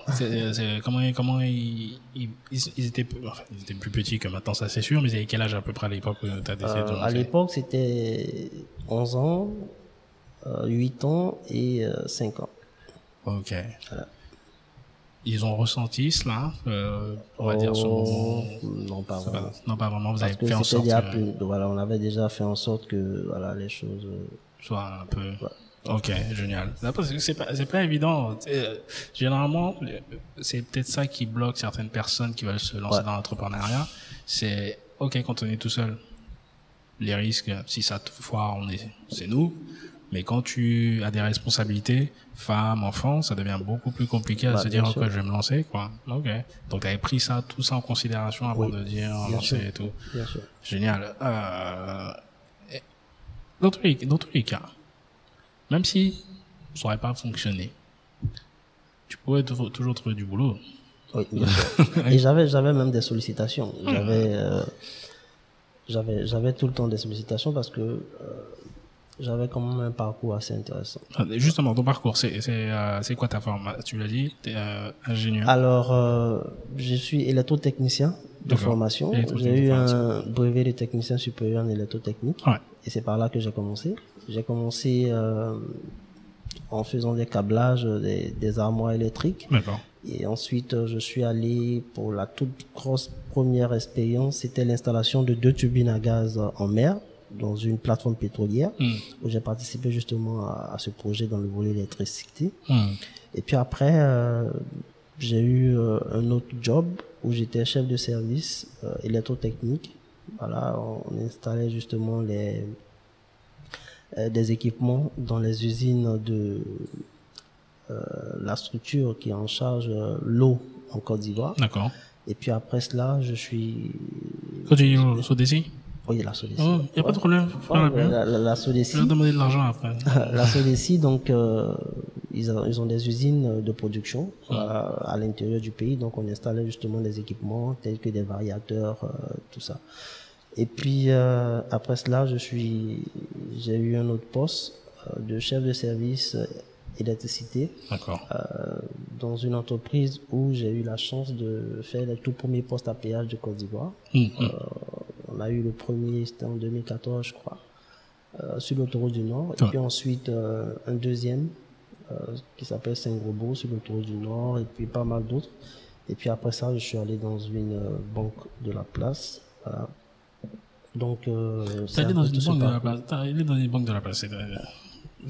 [SPEAKER 2] Comment, comment ils, ils, ils étaient, enfin, ils étaient plus petits que maintenant, ça c'est sûr, mais ils avaient quel âge à peu près à l'époque où tu as décidé de
[SPEAKER 3] Euh, à l'époque, c'était 11 ans, euh, 8 ans et euh, 5 ans.
[SPEAKER 2] Ok.
[SPEAKER 3] Voilà.
[SPEAKER 2] Ils ont ressenti cela, euh, on va dire, ce moment.
[SPEAKER 3] Oh, non, pas vraiment.
[SPEAKER 2] Non, pas vraiment, vous
[SPEAKER 3] Parce
[SPEAKER 2] avez
[SPEAKER 3] que
[SPEAKER 2] fait en sorte
[SPEAKER 3] déjà
[SPEAKER 2] que
[SPEAKER 3] plus, voilà, on avait déjà fait en sorte que voilà, les choses. euh,
[SPEAKER 2] soit un peu. Ok, génial. Parce que c'est pas, c'est pas évident. Euh, Généralement, le- c'est peut-être ça qui bloque certaines personnes qui veulent se lancer
[SPEAKER 3] Ouais.
[SPEAKER 2] dans l'entrepreneuriat. C'est, ok, quand on est tout seul, les risques, si ça te foire, on est, c'est nous. Mais quand tu as des responsabilités, femme, enfant, ça devient beaucoup plus compliqué à
[SPEAKER 3] Bah,
[SPEAKER 2] se dire,
[SPEAKER 3] sûr.
[SPEAKER 2] ok, je vais me lancer, quoi. Ok. Donc, tu avais pris ça, tout ça en considération avant
[SPEAKER 3] Oui,
[SPEAKER 2] de dire lancer et tout.
[SPEAKER 3] bien sûr.
[SPEAKER 2] Génial. Euh, dans, tous les, dans tous les cas, même si ça n'aurait pas fonctionné, tu pourrais tou- toujours trouver du boulot.
[SPEAKER 3] Oui. Et j'avais, j'avais même des sollicitations. J'avais, euh, j'avais, j'avais tout le temps des sollicitations parce que euh, j'avais quand même un parcours assez intéressant.
[SPEAKER 2] Ah, Justement, ton parcours, c'est c'est euh, c'est quoi ta forme? Tu l'as dit, t'es euh, ingénieur.
[SPEAKER 3] Alors, euh, je suis électrotechnicien de formation. J'ai eu un brevet de technicien supérieur en électrotechnique.
[SPEAKER 2] Ouais.
[SPEAKER 3] Et c'est par là que j'ai commencé. J'ai commencé euh, en faisant des câblages, des, des armoires électriques. Et ensuite, euh, je suis allé pour la toute grosse première expérience, c'était l'installation de deux turbines à gaz en mer dans une plateforme pétrolière
[SPEAKER 2] Hmm.
[SPEAKER 3] où j'ai participé justement à, à ce projet dans le volet électricité.
[SPEAKER 2] Hmm.
[SPEAKER 3] Et puis après, euh, j'ai eu euh, un autre job où j'étais chef de service euh, électrotechnique. Voilà, on, installait justement les euh, des équipements dans les usines de euh, la structure qui est en charge l'eau en Côte d'Ivoire.
[SPEAKER 2] D'accord.
[SPEAKER 3] Et puis après cela, je suis
[SPEAKER 2] Quand tu dis au Sodesi?
[SPEAKER 3] Oui la Sodeci.
[SPEAKER 2] Oh, y a pas de problème. la
[SPEAKER 3] la,
[SPEAKER 2] Je vais demander de l'argent après.
[SPEAKER 3] la Sodeci, donc, euh, ils, ont, ils ont des usines de production euh, à l'intérieur du pays. Donc, on installait justement des équipements tels que des variateurs, euh, tout ça. Et puis, euh, après cela, je suis, j'ai eu un autre poste de chef de service électricité euh, dans une entreprise où j'ai eu la chance de faire les tout premiers postes à péage de Côte d'Ivoire.
[SPEAKER 2] Hmm, hmm.
[SPEAKER 3] On a eu le premier, c'était en 2014, je crois, euh, sur l'autoroute du Nord. Et puis ensuite, euh, un deuxième euh, qui s'appelle Saint-Gobo sur l'autoroute du Nord. Et puis pas mal d'autres. Et puis après ça, je suis allé dans une euh, banque de la place. Voilà. Donc, euh,
[SPEAKER 2] allé dans une banque de la place. Allé dans une banque de la place.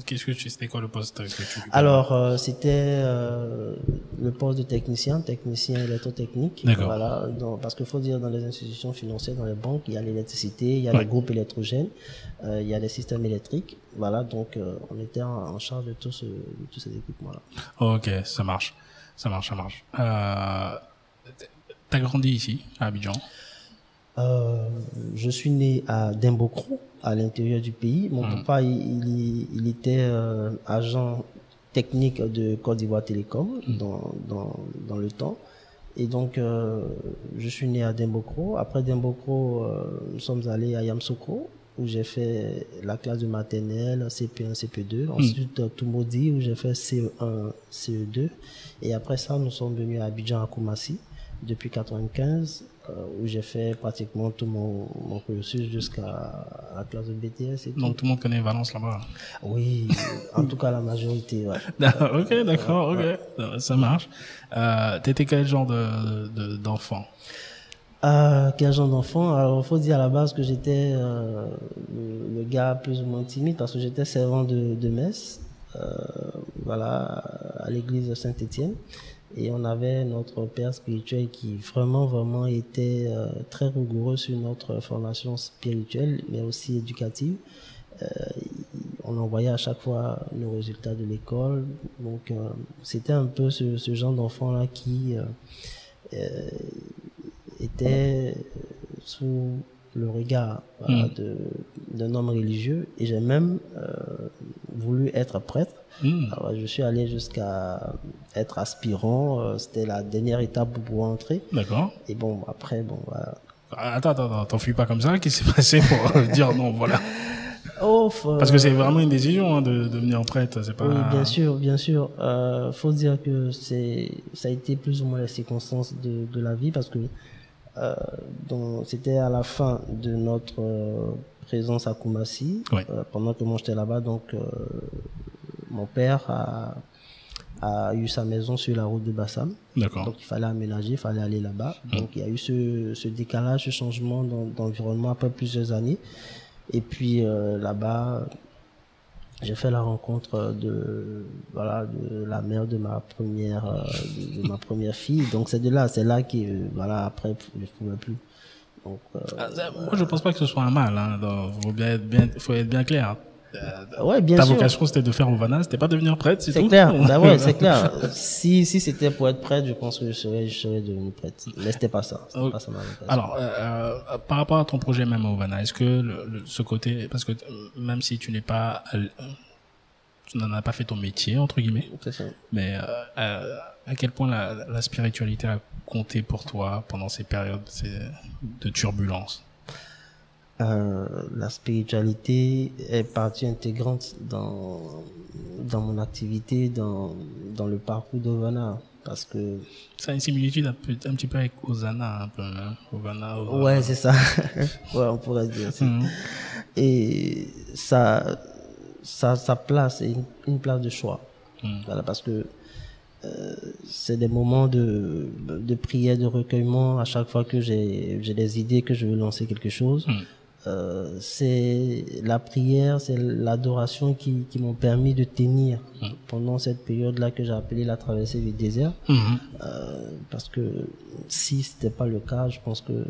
[SPEAKER 2] Qu'est-ce que tu, c'était quoi le poste que tu
[SPEAKER 3] Alors, euh, c'était euh, le poste de technicien, technicien électrotechnique.
[SPEAKER 2] D'accord.
[SPEAKER 3] Voilà, parce qu'il faut dire, dans les institutions financières, dans les banques, il y a l'électricité, il y a
[SPEAKER 2] Ouais.
[SPEAKER 3] les groupes électrogènes, euh, il y a les systèmes électriques. Voilà, donc euh, on était en, en charge de, tout ce, de tous ces équipements-là.
[SPEAKER 2] Ok, ça marche. Ça marche, ça marche. Euh, T'as grandi ici, à Abidjan?
[SPEAKER 3] Euh, je suis né à Dimbocro, à l'intérieur du pays. Mon papa, il, il, il était euh, agent technique de Côte d'Ivoire Télécom dans, dans, dans le temps. Et donc, euh, je suis né à Dimbocro. Après Dimbocro, euh, nous sommes allés à Yamsoukro, où j'ai fait la classe de maternelle, CP1, CP2. Ensuite, euh, Tumodi, où j'ai fait CE1, CE2. Et après ça, nous sommes venus à Abidjan, à Koumassi, depuis 95, euh, où j'ai fait pratiquement tout mon, mon cursus jusqu'à la classe de BTS et tout.
[SPEAKER 2] Donc tout le monde connaît Valence là-bas.
[SPEAKER 3] Oui, en tout cas la majorité, ouais.
[SPEAKER 2] ok, d'accord, ok, ça marche. Euh, T'étais quel genre de de- d'enfant?
[SPEAKER 3] Euh, quel genre d'enfant? Alors, faut dire à la base que j'étais euh, le, le gars plus ou moins timide parce que j'étais servant de, de messe, euh, voilà, à l'église de Saint-Étienne. Et on avait notre père spirituel qui vraiment, vraiment était euh, très rigoureux sur notre formation spirituelle, mais aussi éducative. Euh, on envoyait à chaque fois nos résultats de l'école. Donc, euh, c'était un peu ce, genre d'enfant-là qui... était sous le regard voilà,
[SPEAKER 2] Mm.
[SPEAKER 3] de d'un homme religieux et j'ai même euh, voulu être prêtre.
[SPEAKER 2] Hmm,
[SPEAKER 3] Alors, je suis allé jusqu'à être aspirant. euh, C'était la dernière étape pour entrer.
[SPEAKER 2] D'accord.
[SPEAKER 3] Et bon, après, bon, voilà.
[SPEAKER 2] Attends, attends, attends, t'enfuis pas comme ça. Qu'est-ce qui s'est passé pour euh, dire non, voilà
[SPEAKER 3] Oh,
[SPEAKER 2] Parce que c'est vraiment une décision hein, de, de devenir prêtre, c'est pas.
[SPEAKER 3] Oui, bien sûr, bien sûr. Euh, faut dire que c'est, ça a été plus ou moins les circonstances de, de la vie parce que euh, donc, c'était à la fin de notre euh, présence à Koumassi,
[SPEAKER 2] Ouais.
[SPEAKER 3] euh, pendant que moi j'étais là-bas. Donc, euh, mon père a, a eu sa maison sur la route de Bassam.
[SPEAKER 2] D'accord.
[SPEAKER 3] Donc il fallait aménager, il fallait aller là-bas. Donc il y a eu ce, ce décalage, ce changement d'en- d'environnement après plusieurs années. Et puis là-bas, j'ai fait la rencontre de voilà de la mère de ma première euh, de, de ma première fille. Donc c'est de là, c'est là que euh, voilà après je pouvais plus. Donc euh,
[SPEAKER 2] Ah, Moi, je pense pas que ce soit un mal. Hein. Donc, faut bien être bien, faut être bien clair. Euh,
[SPEAKER 3] ouais, bien
[SPEAKER 2] ta
[SPEAKER 3] sûr.
[SPEAKER 2] vocation, c'était de faire Ovana, c'était pas devenir prêtre, c'est
[SPEAKER 3] C'est
[SPEAKER 2] tout.
[SPEAKER 3] clair, bah ouais, c'est clair. Si, si c'était pour être prêtre, je pense que je serais, je serais devenu prêtre. Mais c'était pas ça. Pas ça.
[SPEAKER 2] Alors, euh, euh, par rapport à ton projet même à Ovana, est-ce que le, le- ce côté, parce que même si tu n'es pas, tu n'en as pas fait ton métier entre guillemets.
[SPEAKER 3] C'est ça.
[SPEAKER 2] Mais euh, à, à quel point la, la spiritualité a compté pour toi pendant ces périodes de turbulence?
[SPEAKER 3] Euh, la spiritualité est partie intégrante dans, dans mon activité, dans, dans le parcours d'Ovana. Parce que,
[SPEAKER 2] Ça a une similitude un, peu, un petit peu avec Osana, un peu. Hein Ovana, Ovana.
[SPEAKER 3] ouais, c'est ça. ouais, on pourrait dire. ça.
[SPEAKER 2] Mhm.
[SPEAKER 3] Et ça, ça, sa place est une, une place de choix.
[SPEAKER 2] Mhm.
[SPEAKER 3] Voilà, parce que euh, c'est des moments de, de prière, de recueillement. À chaque fois que j'ai j'ai des idées, que je veux lancer quelque chose,
[SPEAKER 2] Mhm.
[SPEAKER 3] Euh, c'est la prière, c'est l'adoration qui, qui m'ont permis de tenir
[SPEAKER 2] Mhm.
[SPEAKER 3] pendant cette période-là que j'ai appelée la traversée du désert.
[SPEAKER 2] Mhm.
[SPEAKER 3] Euh, parce que si c'était pas le cas, je pense que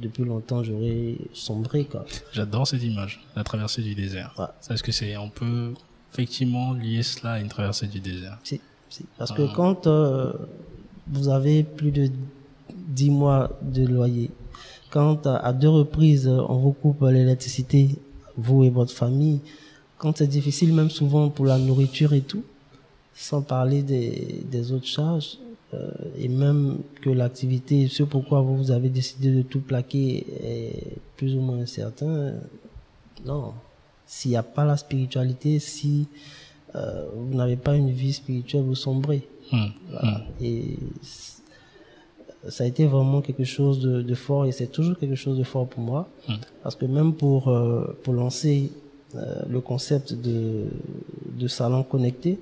[SPEAKER 3] depuis longtemps j'aurais sombré quoi.
[SPEAKER 2] J'adore cette image, la traversée du désert.
[SPEAKER 3] Ouais.
[SPEAKER 2] Parce que c'est, on peut effectivement lier cela à une traversée du désert?
[SPEAKER 3] Si, si. Parce que quand euh, vous avez plus de 10 mois de loyer, quand euh, à deux reprises euh, on vous coupe l'électricité, vous et votre famille, quand c'est difficile même souvent pour la nourriture et tout, sans parler des, des autres charges, euh, et même que l'activité, ce pourquoi vous avez décidé de tout plaquer est plus ou moins incertain, non. S'il n'y a pas la spiritualité, si euh, vous n'avez pas une vie spirituelle, vous sombrez.
[SPEAKER 2] Mhm.
[SPEAKER 3] Voilà. Et c- ça a été vraiment quelque chose de, de fort et c'est toujours quelque chose de fort pour moi.
[SPEAKER 2] Mm.
[SPEAKER 3] Parce que même pour, euh, pour lancer euh, le concept de, de salon connecté,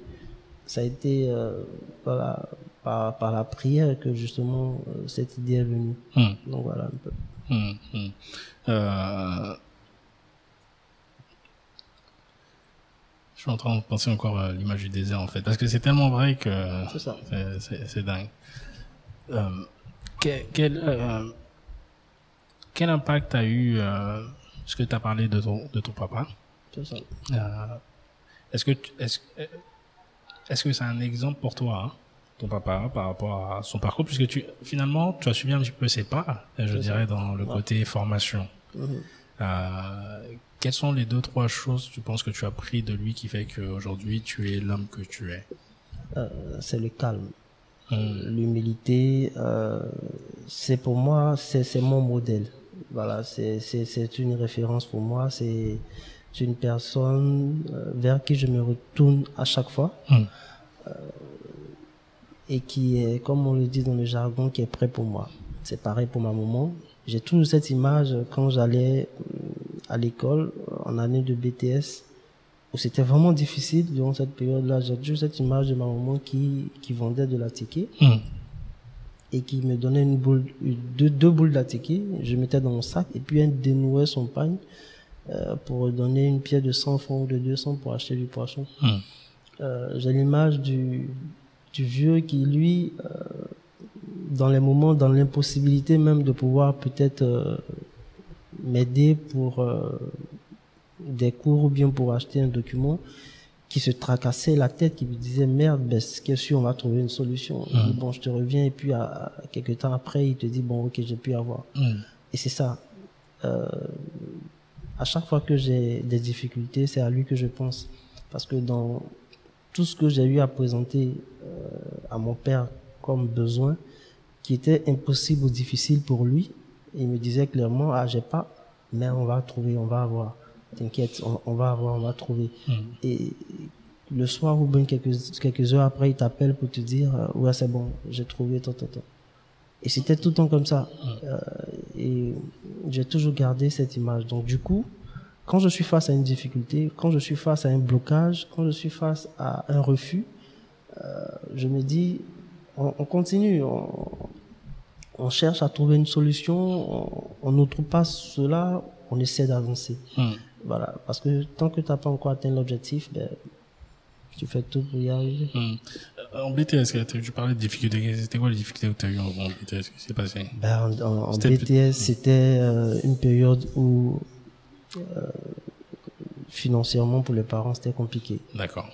[SPEAKER 3] ça a été euh, par, la, par, par la prière que justement euh, cette idée est venue.
[SPEAKER 2] Mhm.
[SPEAKER 3] Donc voilà un peu.
[SPEAKER 2] Euh, Je suis en train de penser encore à l'image du désert en fait, parce que c'est tellement vrai que
[SPEAKER 3] c'est
[SPEAKER 2] dingue. Euh, quel, quel, euh, quel impact a eu euh, ce que tu as parlé de ton, de ton papa?
[SPEAKER 3] C'est ça.
[SPEAKER 2] Euh, Est-ce que tu- est-ce euh, est-ce que c'est un exemple pour toi, hein, ton papa, par rapport à son parcours, puisque tu finalement tu as suivi un petit peu ses pas, je
[SPEAKER 3] ça.
[SPEAKER 2] dirais dans le
[SPEAKER 3] Ouais.
[SPEAKER 2] côté formation.
[SPEAKER 3] Mhm.
[SPEAKER 2] Euh, quelles sont les deux trois choses tu penses que tu as pris de lui qui fait qu'aujourd'hui tu es l'homme que tu es?
[SPEAKER 3] C'est le calme.
[SPEAKER 2] Hmm.
[SPEAKER 3] l'humilité, euh, c'est pour moi, c'est mon modèle. Voilà, c'est c'est c'est une référence pour moi. C'est une personne euh, vers qui je me retourne à chaque fois
[SPEAKER 2] Hmm.
[SPEAKER 3] et qui est, comme on le dit dans le jargon, qui est prêt pour moi. C'est pareil pour ma maman. J'ai toujours cette image quand j'allais euh, à l'école euh, en année de BTS où c'était vraiment difficile durant cette période-là. J'ai toujours cette image de ma maman qui, qui vendait de la ticket
[SPEAKER 2] Hmm.
[SPEAKER 3] et qui me donnait une boule, deux, deux boules d'attiqué. Je mettais dans mon sac et puis elle dénouait son pagne euh, pour donner une pièce de 100 francs ou de 200 pour acheter du poisson.
[SPEAKER 2] Hmm.
[SPEAKER 3] Euh, J'ai l'image du, du vieux qui, lui, euh, dans les moments, dans l'impossibilité même de pouvoir peut-être euh, m'aider pour euh, des cours ou bien pour acheter un document, qui se tracassait la tête, qui lui disait merde, ben, qu'est-ce que on va trouver une solution. Il dit, bon, je te reviens et puis à, quelques temps après, il te dit bon, ok, j'ai pu avoir. Et c'est ça. Euh, à chaque fois que j'ai des difficultés, c'est à lui que je pense. Parce que dans tout ce que j'ai eu à présenter euh, à mon père comme besoin, qui était impossible ou difficile pour lui, il me disait clairement, ah, j'ai pas, mais on va trouver, on va avoir. T'inquiète, on, on va avoir, on va trouver.
[SPEAKER 2] Hmm.
[SPEAKER 3] Et le soir ou bien quelques, quelques heures après, il t'appelle pour te dire, euh, ouais, c'est bon, j'ai trouvé, tant, tant, tant. Et c'était tout le temps comme ça. Euh, et j'ai toujours gardé cette image. Donc, du coup, quand je suis face à une difficulté, quand je suis face à un blocage, quand je suis face à un refus, euh, je me dis, on, on continue, on, on cherche à trouver une solution, on- on ne trouve pas cela, on essaie d'avancer.
[SPEAKER 2] Hmm.
[SPEAKER 3] Voilà, parce que tant que tu n'as pas encore atteint l'objectif, ben, tu fais tout pour y arriver.
[SPEAKER 2] Hmm. Euh, En BTS, tu parlais de difficultés? C'était quoi les difficultés que tu as eues en BTS Qu'est-ce qui s'est passé?
[SPEAKER 3] Ben, en, BTS, c'était euh, une période où euh, financièrement pour les parents c'était compliqué.
[SPEAKER 2] D'accord.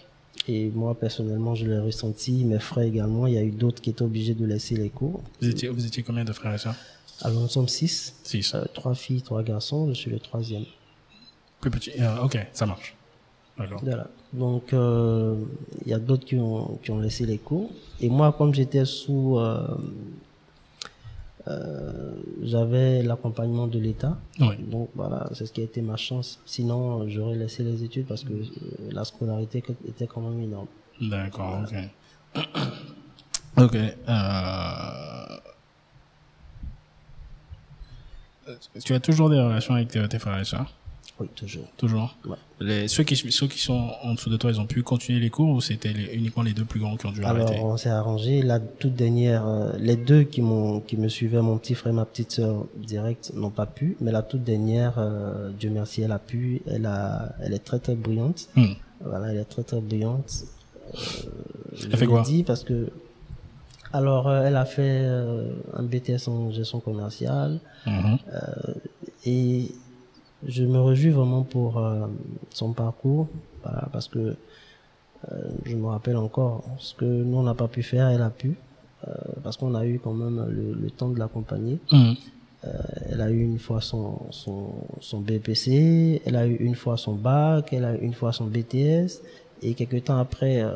[SPEAKER 3] Et moi personnellement, je l'ai ressenti, mes frères également. Il y a eu d'autres qui étaient obligés de laisser les cours.
[SPEAKER 2] Vous étiez, vous étiez combien de frères et sœurs?
[SPEAKER 3] Alors nous sommes six,
[SPEAKER 2] Six.
[SPEAKER 3] euh, trois filles, trois garçons. Je suis le troisième.
[SPEAKER 2] Plus petit. Euh, ok, ça marche. D'accord.
[SPEAKER 3] Voilà. Donc, euh, il y a d'autres qui ont, qui ont laissé les cours. Et moi, comme j'étais sous... euh, j'avais l'accompagnement de l'État. Donc voilà, c'est ce qui a été ma chance. Sinon, j'aurais laissé les études parce que euh, la scolarité était quand même énorme.
[SPEAKER 2] D'accord, ok. ok. Tu as toujours des relations avec tes, tes frères et sœurs?
[SPEAKER 3] Oui, toujours.
[SPEAKER 2] Toujours
[SPEAKER 3] Ouais.
[SPEAKER 2] les, ceux, qui, ceux qui sont en dessous de toi, ils ont pu continuer les cours ou c'était les- uniquement les deux plus grands qui ont dû
[SPEAKER 3] Alors,
[SPEAKER 2] arrêter
[SPEAKER 3] on s'est arrangé. La toute dernière, euh, les deux qui m'ont, qui me suivaient, mon petit frère et ma petite sœur direct, n'ont pas pu. Mais la toute dernière, euh, Dieu merci, elle a pu. Elle a, elle est très très brillante.
[SPEAKER 2] Hmm.
[SPEAKER 3] Voilà, elle est très très brillante. Euh, je
[SPEAKER 2] fait quoi
[SPEAKER 3] dit parce que, alors, euh, elle a fait euh, un BTS en gestion commerciale.
[SPEAKER 2] Mhm.
[SPEAKER 3] Et je me réjouis vraiment pour euh, son parcours, parce que euh, je me rappelle encore ce que nous on n'a pas pu faire, elle a pu, euh, parce qu'on a eu quand même le, le temps de l'accompagner.
[SPEAKER 2] Mhm.
[SPEAKER 3] Euh, elle a eu une fois son, son, son BPC, elle a eu une fois son bac, elle a eu une fois son BTS, et quelques temps après, euh,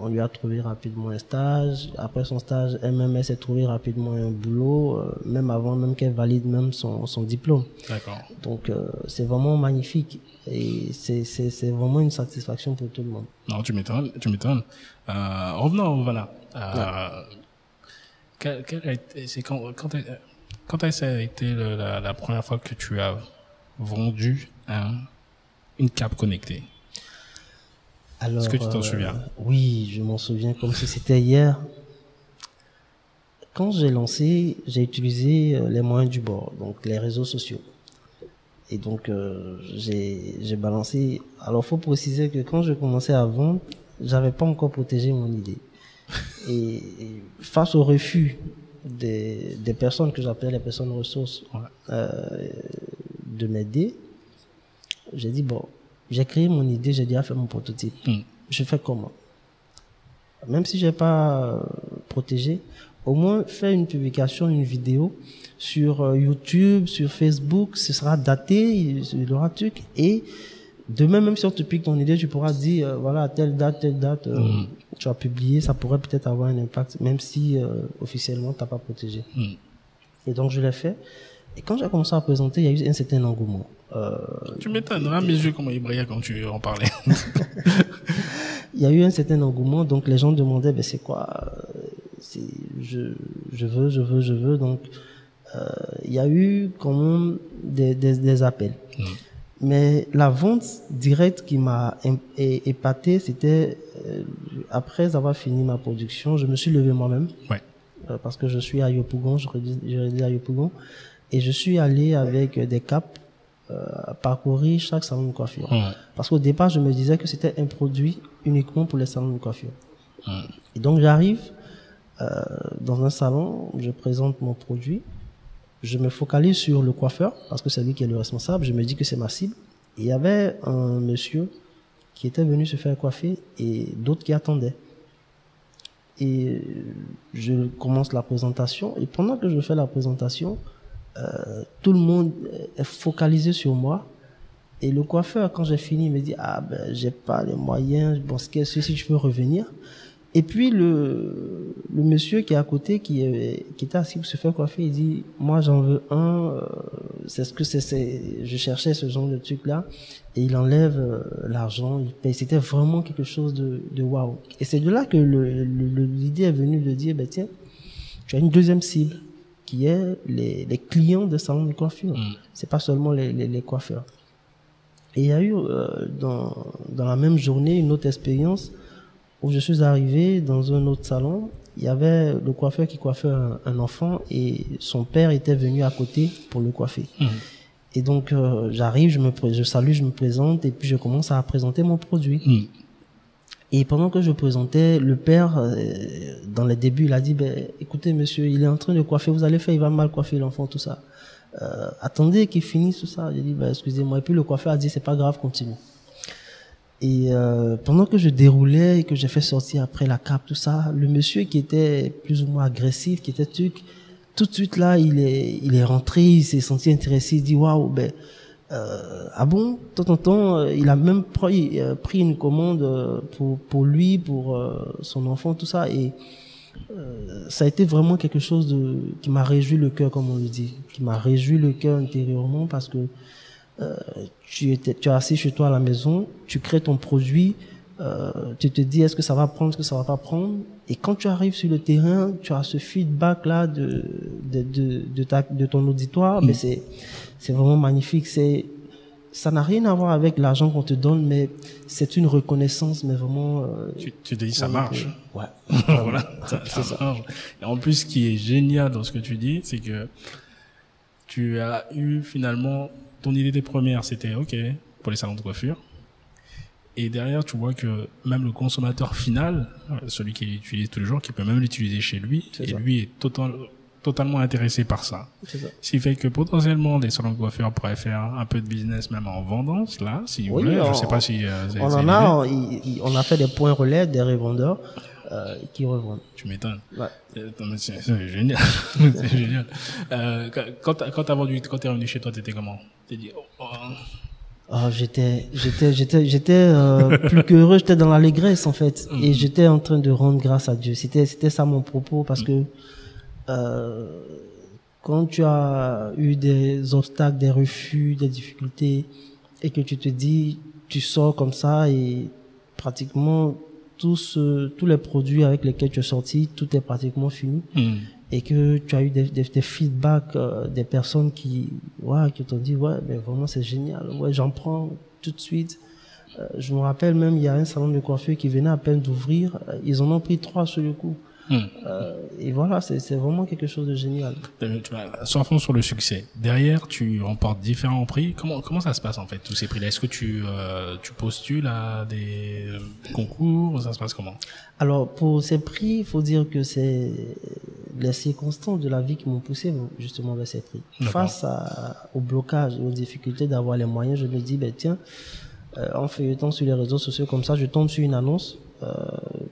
[SPEAKER 3] on lui a trouvé rapidement un stage. Après son stage, elle-même, elle s'est trouvé rapidement un boulot, euh, même avant même qu'elle valide même son, son diplôme.
[SPEAKER 2] D'accord.
[SPEAKER 3] Donc euh, c'est vraiment magnifique et c'est c'est c'est vraiment une satisfaction pour tout le monde.
[SPEAKER 2] Non, tu m'étonnes, tu m'étonnes. Euh, revenons au Vanna. Euh, été- c'est quand, quand, quand a été la, la première fois que tu as vendu un, une cape connectée?
[SPEAKER 3] Alors,
[SPEAKER 2] Est-ce que tu t'en
[SPEAKER 3] euh,
[SPEAKER 2] souviens
[SPEAKER 3] Oui, je m'en souviens comme si c'était hier. Quand j'ai lancé, j'ai utilisé euh, les moyens du bord, donc les réseaux sociaux. Et donc euh, j'ai j'ai balancé. Alors faut préciser que quand je commençais à vendre, j'avais pas encore protégé mon idée. Et, et face au refus des, des personnes que j'appelais les personnes ressources
[SPEAKER 2] Ouais.
[SPEAKER 3] euh, de m'aider, j'ai dit bon, j'ai créé mon idée, j'ai déjà fait mon prototype.
[SPEAKER 2] Hmm.
[SPEAKER 3] Je fais comment? Même si j'ai pas euh, protégé, au moins faire une publication, une vidéo sur euh, YouTube, sur Facebook, ce sera daté, il y aura truc et demain même si on te pique ton idée, tu pourras dire euh, voilà à telle date, telle date, euh,
[SPEAKER 2] Mm.
[SPEAKER 3] tu as publié, ça pourrait peut-être avoir un impact, même si euh, officiellement t'as pas protégé.
[SPEAKER 2] Hmm.
[SPEAKER 3] Et donc je l'ai fait. Et quand j'ai commencé à présenter, il y a eu un certain engouement. Euh,
[SPEAKER 2] Tu m'étonnes, à mes yeux, comment ils brillaient quand tu en parlais.
[SPEAKER 3] il y a eu un certain engouement, donc les gens demandaient, ben c'est quoi euh, je, je veux, je veux, je veux. Donc, euh, il y a eu quand même des, des, des appels.
[SPEAKER 2] Mm.
[SPEAKER 3] Mais la vente directe qui m'a épaté, c'était euh, après avoir fini ma production, je me suis levé moi-même
[SPEAKER 2] Ouais.
[SPEAKER 3] euh, parce que je suis à Yopougon, je réside, je à Yopougon, et je suis allé avec des capes euh, parcourir chaque salon de coiffure. Parce qu'au départ, je me disais que c'était un produit uniquement pour les salons de coiffure. Et donc j'arrive euh, dans un salon, je présente mon produit, je me focalise sur le coiffeur parce que c'est lui qui est le responsable, je me dis que c'est ma cible. Et il y avait un monsieur qui était venu se faire coiffer et d'autres qui attendaient. Et je commence la présentation et pendant que je fais la présentation, euh, tout le monde est focalisé sur moi. Et le coiffeur, quand j'ai fini, il me dit Ah ben, j'ai pas les moyens, bon, ce que si tu peux revenir. Et puis le, le monsieur qui est à côté, qui, est, qui était assis pour se faire coiffer, il dit Moi j'en veux un, euh, c'est ce que c'est, je cherchais ce genre de truc-là. Et il enlève euh, l'argent, il paye. C'était vraiment quelque chose de, de waouh. Et c'est de là que le, le- le- l'idée est venue de dire ben, Tiens, tu as une deuxième cible qui est les, les clients de salon de coiffure.
[SPEAKER 2] Mm.
[SPEAKER 3] C'est pas seulement les, les, les coiffeurs. Et il y a eu euh, dans, dans la même journée une autre expérience où je suis arrivé dans un autre salon. Il y avait le coiffeur qui coiffait un, un enfant et son père était venu à côté pour le coiffer.
[SPEAKER 2] Mm.
[SPEAKER 3] Et donc euh, j'arrive, je me je salue, je me présente et puis je commence à présenter mon produit.
[SPEAKER 2] Mm.
[SPEAKER 3] Et pendant que je présentais, le père, euh, dans les débuts, il a dit, ben, écoutez, monsieur, il est en train de coiffer, vous allez faire, il va mal coiffer l'enfant, tout ça. Euh, attendez qu'il finisse tout ça. J'ai dit, ben, excusez-moi. Et puis le coiffeur a dit, c'est pas grave, continue. Et euh, pendant que je déroulais et que j'ai fait sortir après la cape, tout ça, le monsieur qui était plus ou moins agressif, qui était truc, tout de suite là, il est, il est rentré, il s'est senti intéressé, il dit, waouh, ben, Euh, ah bon, de temps en temps, euh, il a même pris, euh, pris une commande euh, pour, pour lui, pour euh, son enfant, tout ça. Et euh, ça a été vraiment quelque chose de, qui m'a réjoui le cœur, comme on le dit, qui m'a réjoui le cœur intérieurement parce que euh, tu, étais, tu es assis chez toi à la maison, tu crées ton produit, euh, tu te dis est-ce que ça va prendre, est-ce que ça va pas prendre? Et quand tu arrives sur le terrain, tu as ce feedback là de de de, de, ta, de ton auditoire, mais c'est c'est vraiment magnifique. C'est ça n'a rien à voir avec l'argent qu'on te donne, mais c'est une reconnaissance, mais vraiment. euh,
[SPEAKER 2] Tu, tu te dis ça
[SPEAKER 3] ouais,
[SPEAKER 2] marche.
[SPEAKER 3] Ouais.
[SPEAKER 2] voilà, ça,
[SPEAKER 3] C'est
[SPEAKER 2] ça
[SPEAKER 3] ça.
[SPEAKER 2] marche. Et en plus, ce qui est génial dans ce que tu dis, c'est que tu as eu finalement ton idée des premières, c'était ok pour les salons de coiffure. Et derrière, tu vois que même le consommateur final, euh, celui qui l'utilise tous les jours, qui peut même l'utiliser chez lui, et
[SPEAKER 3] ça.
[SPEAKER 2] lui est total- totalement intéressé par ça.
[SPEAKER 3] C'est ça.
[SPEAKER 2] Ce qui fait que potentiellement, les salons de coiffure pourraient faire un peu de business même en vendant cela, si vous
[SPEAKER 3] Oui,
[SPEAKER 2] voulez. Je
[SPEAKER 3] on-
[SPEAKER 2] sais pas si euh,
[SPEAKER 3] On en a, on, a fait des points relais, des revendeurs euh, qui revendent.
[SPEAKER 2] Tu m'étonnes.
[SPEAKER 3] Ouais.
[SPEAKER 2] Euh, C'est génial. c'est génial. Euh, quand- quand t'as vendu, quand t'es revenu chez toi, t'étais comment? T'es dit, oh, oh,
[SPEAKER 3] Oh, j'étais, j'étais, j'étais, j'étais euh, plus qu'heureux. J'étais dans l'allégresse en fait, et j'étais en train de rendre grâce à Dieu. C'était, c'était ça mon propos parce que euh, quand tu as eu des obstacles, des refus, des difficultés, et que tu te dis, tu sors comme ça et pratiquement tous, euh, tous les produits avec lesquels tu es sorti, tout est pratiquement fini.
[SPEAKER 2] Hmm.
[SPEAKER 3] et que tu as eu des, des, des feedbacks euh, des personnes qui ouais, qui t'ont dit ouais mais vraiment c'est génial. Ouais j'en prends tout de suite. Euh, je me rappelle même il y a un salon de coiffure qui venait à peine d'ouvrir. Euh, ils en ont pris trois sur le coup
[SPEAKER 2] Hmm.
[SPEAKER 3] Euh, et voilà c'est vraiment quelque chose de génial.
[SPEAKER 2] Euh, tu vois, Surfons sur le succès. Derrière, tu remportes différents prix. Comment comment ça se passe en fait tous ces prix-là? Est-ce que tu euh, tu postules à des euh, concours? Ça se passe comment?
[SPEAKER 3] Alors pour ces prix il faut dire que c'est les circonstances de la vie qui m'ont poussé justement vers ces prix. Face à, au blocage et aux difficultés d'avoir les moyens je me dis ben tiens euh, en feuilletant sur les réseaux sociaux comme ça, je tombe sur une annonce. euh,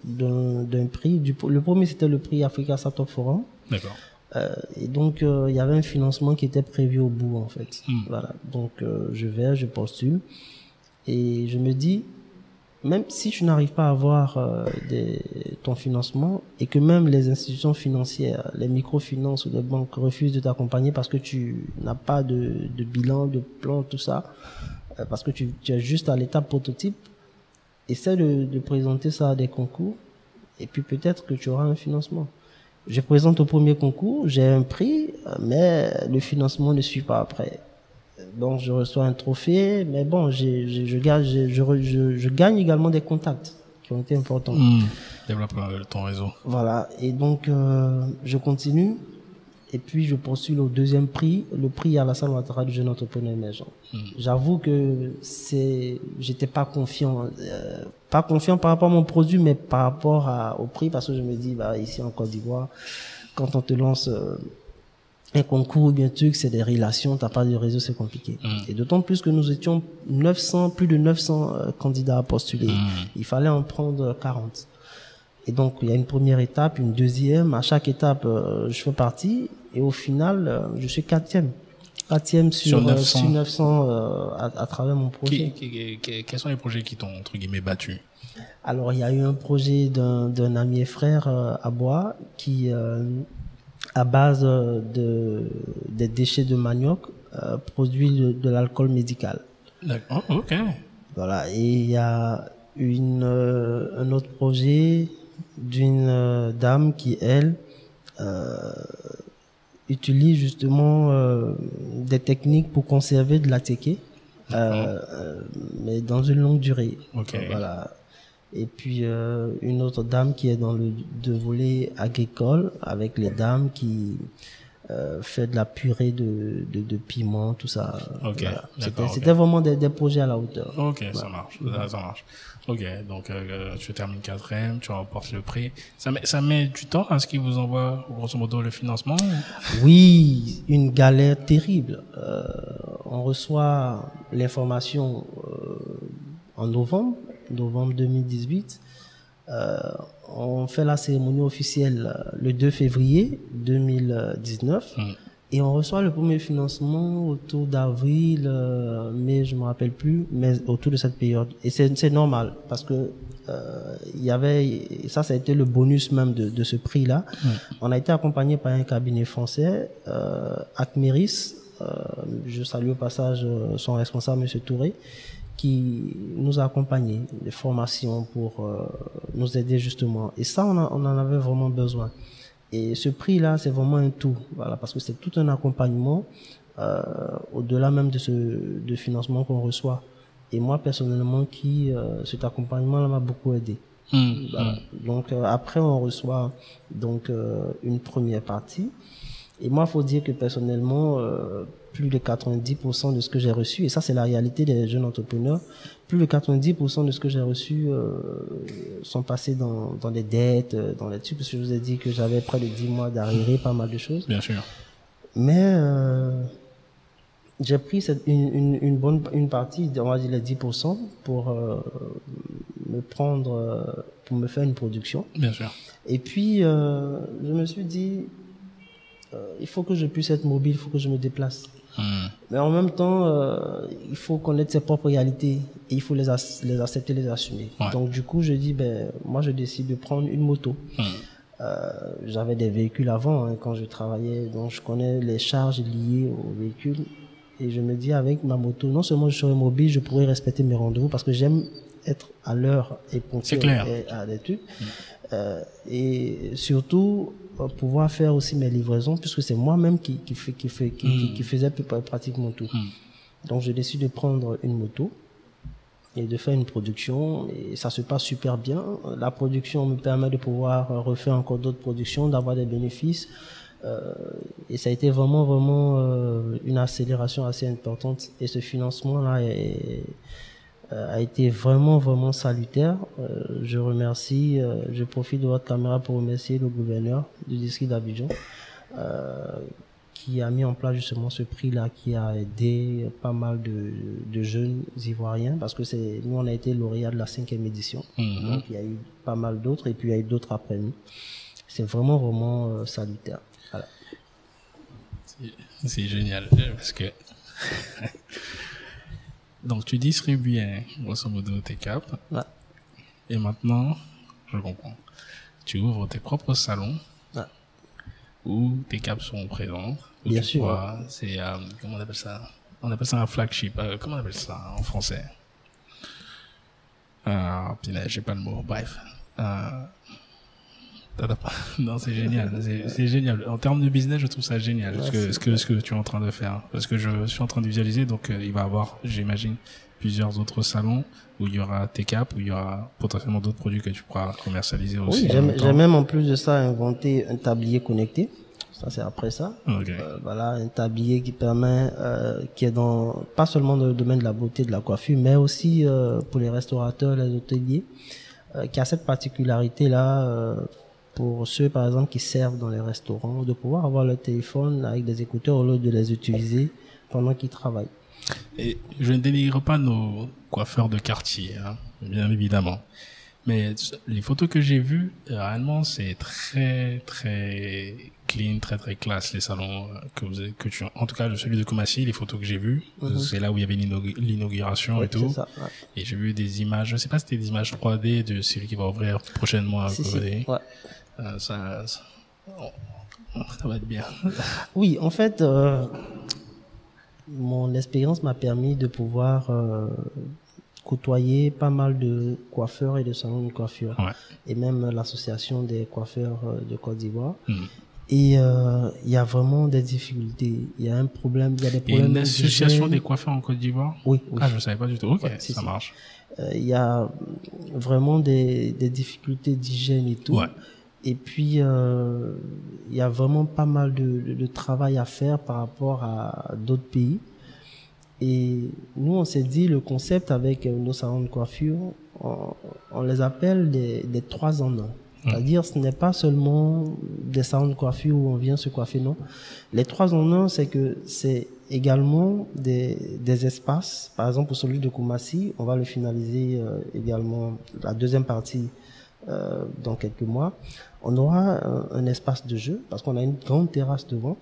[SPEAKER 3] d'un d'un prix. Du, le premier, c'était le prix Africa Startup Forum.
[SPEAKER 2] D'accord.
[SPEAKER 3] Euh, et donc, euh, il y avait un financement qui était prévu au bout, en fait.
[SPEAKER 2] Hmm.
[SPEAKER 3] Voilà. Donc, euh, je vais, je postule. Et je me dis, même si tu n'arrives pas à avoir euh, des, ton financement et que même les institutions financières, les microfinances ou les banques refusent de t'accompagner parce que tu n'as pas de, de bilan, de plan, tout ça, euh, parce que tu, tu es juste à l'étape prototype, essaie de, de présenter ça à des concours et puis peut-être que tu auras un financement. Je présente au premier concours, j'ai un prix, mais le financement ne suit pas après. Donc je reçois un trophée, mais bon, j'ai- j'ai- je, gagne, je, je, re- je- je gagne également des contacts qui ont été importants.
[SPEAKER 2] Hmm. Développe euh, ton réseau.
[SPEAKER 3] Voilà, et donc euh, je continue, et puis je poursuis au deuxième prix, le prix à la salle Ouattara du jeune entrepreneur émergent. J'avoue que c'est, j'étais pas confiant, euh, pas confiant par rapport à mon produit, mais par rapport à, au prix, parce que je me dis, bah ici en Côte d'Ivoire, quand on te lance euh, un concours ou bien truc, c'est des relations, t'as pas de réseau, c'est compliqué. Et d'autant plus que nous étions 900, plus de 900 euh, candidats à postuler. Il fallait en prendre 40. Et donc, il y a une première étape, une deuxième. À chaque étape, euh, je fais partie. Et au final, euh, je suis quatrième. Quatrième sur,
[SPEAKER 2] Sur
[SPEAKER 3] euh,
[SPEAKER 2] 900.
[SPEAKER 3] sur 900 euh, à, à travers mon projet.
[SPEAKER 2] Qui- qui- qui- quels sont les projets qui t'ont entre guillemets battu?
[SPEAKER 3] Alors, il y a eu un projet d'un ami et frère euh, à Bois qui, euh, à base euh, de, des déchets de manioc, euh, produit de, de l'alcool médical.
[SPEAKER 2] D'accord. Oh, ok.
[SPEAKER 3] Voilà, et il y a une, euh, un autre projet d'une euh, dame qui, elle, euh, utilise justement euh, des techniques pour conserver de la teke, euh, mais dans une longue durée.
[SPEAKER 2] Ok.
[SPEAKER 3] Voilà. Et puis euh, une autre dame qui est dans le de volet agricole avec les dames qui euh, fait de la purée de, de, de piment, tout ça.
[SPEAKER 2] Ok,
[SPEAKER 3] Voilà. C'était vraiment des, des projets à la hauteur.
[SPEAKER 2] Ok, ça marche, ça, ça marche. Ok, donc euh, tu termines quatrième, tu remportes le prix. Ça met, ça met du temps à ce qu'ils vous envoient grosso modo le financement
[SPEAKER 3] Oui, une galère terrible. Euh, on reçoit l'information euh, en novembre, novembre 2018. Euh, on fait la cérémonie officielle euh, le 2 février 2019.
[SPEAKER 2] Mm.
[SPEAKER 3] Et on reçoit le premier financement autour d'avril, euh, mai, je me rappelle plus, mais autour de cette période. Et c'est normal parce que euh, il y avait, ça, ça a été le bonus même de, de ce prix-là. On a été accompagné par un cabinet français, euh, Acmeris. Euh, je salue au passage euh, son responsable, Monsieur Touré, qui nous a accompagnés des formations pour euh, nous aider justement. Et ça, on, a- on en avait vraiment besoin. Et ce prix-là, c'est vraiment un tout, voilà, parce que c'est tout un accompagnement euh, au-delà même de ce de financement qu'on reçoit. Et moi personnellement, qui euh, cet accompagnement-là m'a beaucoup aidé.
[SPEAKER 2] Hum,
[SPEAKER 3] Voilà. Donc euh, après, on reçoit donc euh, une première partie. Et moi, faut dire que personnellement, euh, plus de 90% de ce que j'ai reçu, et ça c'est la réalité des jeunes entrepreneurs, plus de 90% de ce que j'ai reçu euh, sont passés dans, dans des dettes, euh, dans les trucs, parce que je vous ai dit que j'avais près de 10 mois d'arriéré, pas mal de choses.
[SPEAKER 2] Bien sûr.
[SPEAKER 3] Mais euh, j'ai pris cette, une, une, une bonne une partie, on va dire les 10%, pour euh, me prendre, pour me faire une production.
[SPEAKER 2] Bien sûr.
[SPEAKER 3] Et puis, je me suis dit, il faut que je puisse être mobile, il faut que je me déplace.
[SPEAKER 2] Hum,
[SPEAKER 3] Mais en même temps, euh, il faut connaître ses propres réalités et il faut les, ac- les accepter, les assumer.
[SPEAKER 2] Ouais.
[SPEAKER 3] Donc, du coup, je dis, ben, moi, je décide de prendre une moto.
[SPEAKER 2] hum.
[SPEAKER 3] Euh, j'avais des véhicules avant hein, quand je travaillais, donc je connais les charges liées aux véhicules. Et je me dis avec ma moto, non seulement je serai mobile, je pourrai respecter mes rendez-vous parce que j'aime être à l'heure et ponctuel à des trucs. Euh, et surtout pouvoir faire aussi mes livraisons puisque c'est moi-même qui qui fait qui fait qui, qui faisais pratiquement tout. Donc je décide de prendre une moto et de faire une production et ça se passe super bien. La production me permet de pouvoir refaire encore d'autres productions, d'avoir des bénéfices. Euh, et ça a été vraiment vraiment euh, une accélération assez importante et ce financement là est, a été vraiment vraiment salutaire. Euh, je remercie, euh, je profite de votre caméra pour remercier le gouverneur du district d'Abidjan euh, qui a mis en place justement ce prix-là, qui a aidé pas mal de, de jeunes ivoiriens, parce que c'est nous on a été lauréat de la cinquième édition,
[SPEAKER 2] Mhm.
[SPEAKER 3] donc il y a eu pas mal d'autres et puis il y a eu d'autres après nous. C'est vraiment vraiment euh, salutaire. Voilà.
[SPEAKER 2] C'est génial. Parce que. Donc, tu distribuais, grosso modo, tes capes.
[SPEAKER 3] Ouais.
[SPEAKER 2] Et maintenant, je comprends. Tu ouvres tes propres salons
[SPEAKER 3] Ouais.
[SPEAKER 2] où tes capes sont présentes. où
[SPEAKER 3] Bien sûr.
[SPEAKER 2] C'est, euh, comment on appelle ça? On appelle ça un flagship. Euh, comment on appelle ça en français? Ah, punaise, j'ai pas le mot. Bref. Euh, Non, c'est génial. C'est génial. En termes de business, je trouve ça génial. ce, que, ce, que, ce que tu es en train de faire. Parce que je suis en train de visualiser. Donc, euh, il va y avoir, j'imagine, plusieurs autres salons où il y aura tes capes, où il y aura potentiellement d'autres produits que tu pourras commercialiser aussi.
[SPEAKER 3] Oui, j'ai
[SPEAKER 2] même
[SPEAKER 3] en plus de ça inventé un tablier connecté. Ça c'est après ça.
[SPEAKER 2] Ok.
[SPEAKER 3] Euh, voilà, un tablier qui permet, euh, qui est dans pas seulement dans le domaine de la beauté, de la coiffure, mais aussi euh, pour les restaurateurs, les hôteliers, euh, qui a cette particularité là euh, pour ceux par exemple qui servent dans les restaurants, de pouvoir avoir leur téléphone avec des écouteurs au lieu de les utiliser pendant qu'ils travaillent.
[SPEAKER 2] Et je ne dénigre pas nos coiffeurs de quartier, hein, bien évidemment. Mais les photos que j'ai vues, réellement, c'est très, très clean, très, très classe, les salons que vous que tu, en tout cas, celui de Koumassi, les photos que j'ai vues, c'est là où il y avait l'inaugu- l'inauguration et tout.
[SPEAKER 3] c'est ça. ouais.
[SPEAKER 2] Et j'ai vu des images, je sais pas si c'était des images 3D de celui qui va ouvrir prochainement à
[SPEAKER 3] Si, si,
[SPEAKER 2] Codé.
[SPEAKER 3] ouais.
[SPEAKER 2] Euh, ça, ça, oh, ça va être bien.
[SPEAKER 3] Oui, en fait, euh, mon expérience m'a permis de pouvoir euh, côtoyer pas mal de coiffeurs et de salons de coiffure,
[SPEAKER 2] Ouais.
[SPEAKER 3] et même l'association des coiffeurs de Côte d'Ivoire.
[SPEAKER 2] Hmm.
[SPEAKER 3] Et euh, il y a vraiment des difficultés. Il y a un problème, il y a des
[SPEAKER 2] Il y a
[SPEAKER 3] problèmes.
[SPEAKER 2] une association des coiffeurs en Côte d'Ivoire?
[SPEAKER 3] Oui, oui.
[SPEAKER 2] Ah, je savais pas du tout. Ok,
[SPEAKER 3] Ouais, si,
[SPEAKER 2] ça
[SPEAKER 3] si.
[SPEAKER 2] marche.
[SPEAKER 3] Euh, il y a vraiment des, des difficultés d'hygiène et tout.
[SPEAKER 2] Ouais.
[SPEAKER 3] Et puis, euh, il y a vraiment pas mal de, de, de travail à faire par rapport à d'autres pays. Et nous, on s'est dit, le concept avec euh, nos salons de coiffure, on, on les appelle des, des trois en un. C'est-à-dire, ce n'est pas seulement des salons de coiffure où on vient se coiffer, non. Les trois en un, c'est que c'est également des, des espaces. Par exemple, pour celui de Koumassi, on va le finaliser euh, également, la deuxième partie, euh, dans quelques mois. On aura un, un espace de jeu, parce qu'on a une grande terrasse devant.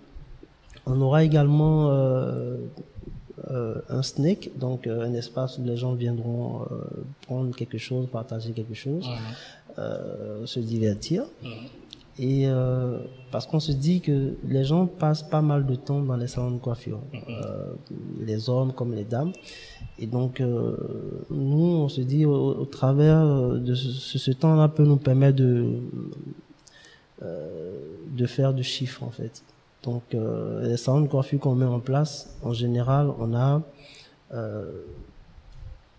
[SPEAKER 3] On aura également euh, euh, un snake, donc euh, un espace où les gens viendront euh, prendre quelque chose, partager quelque chose, euh, se divertir. Et euh, parce qu'on se dit que les gens passent pas mal de temps dans les salons de coiffure, euh, les hommes comme les dames. Et donc, euh, nous, on se dit, au, au travers de ce, ce temps-là peut nous permettre de, euh, de faire du chiffre, en fait. Donc, euh, les salons de coiffure qu'on met en place, en général, on a euh,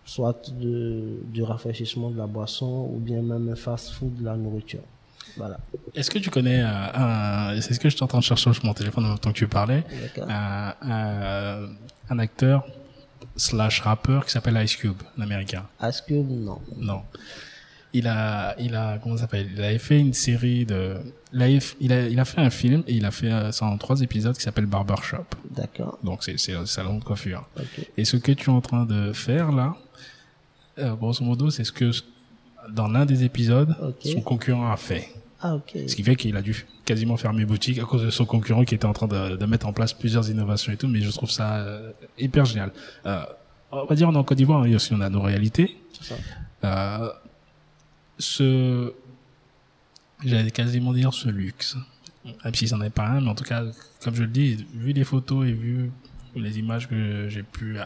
[SPEAKER 3] soit de, du rafraîchissement de la boisson ou bien même un fast-food de la nourriture. Voilà.
[SPEAKER 2] Est-ce que tu connais euh, un, c'est ce que train de chercher sur mon téléphone en même temps que tu parlais,
[SPEAKER 3] D'accord.
[SPEAKER 2] un, un, un acteur slash rappeur qui s'appelle Ice Cube, un américain?
[SPEAKER 3] Est-ce que non
[SPEAKER 2] Non. Il a, il a, comment ça s'appelle? Il avait fait une série de, il a, il a, il a fait un film et il a fait euh, ça en trois épisodes qui s'appelle Barbershop.
[SPEAKER 3] D'accord.
[SPEAKER 2] Donc c'est, c'est un salon de coiffure. Et ce que tu es en train de faire là, euh, grosso modo, c'est ce que dans l'un des épisodes, son concurrent a fait.
[SPEAKER 3] Ah, ok.
[SPEAKER 2] Ce qui fait qu'il a dû quasiment fermer boutique à cause de son concurrent qui était en train de, de mettre en place plusieurs innovations et tout. Mais je trouve ça euh, hyper génial. Euh, on va dire on est en Côte d'Ivoire, hein, aussi on a nos réalités.
[SPEAKER 3] Ça.
[SPEAKER 2] Euh, ce, j'allais quasiment dire ce luxe, même si c'en est pas un, mais en tout cas, comme je le dis, vu les photos et vu les images que j'ai pu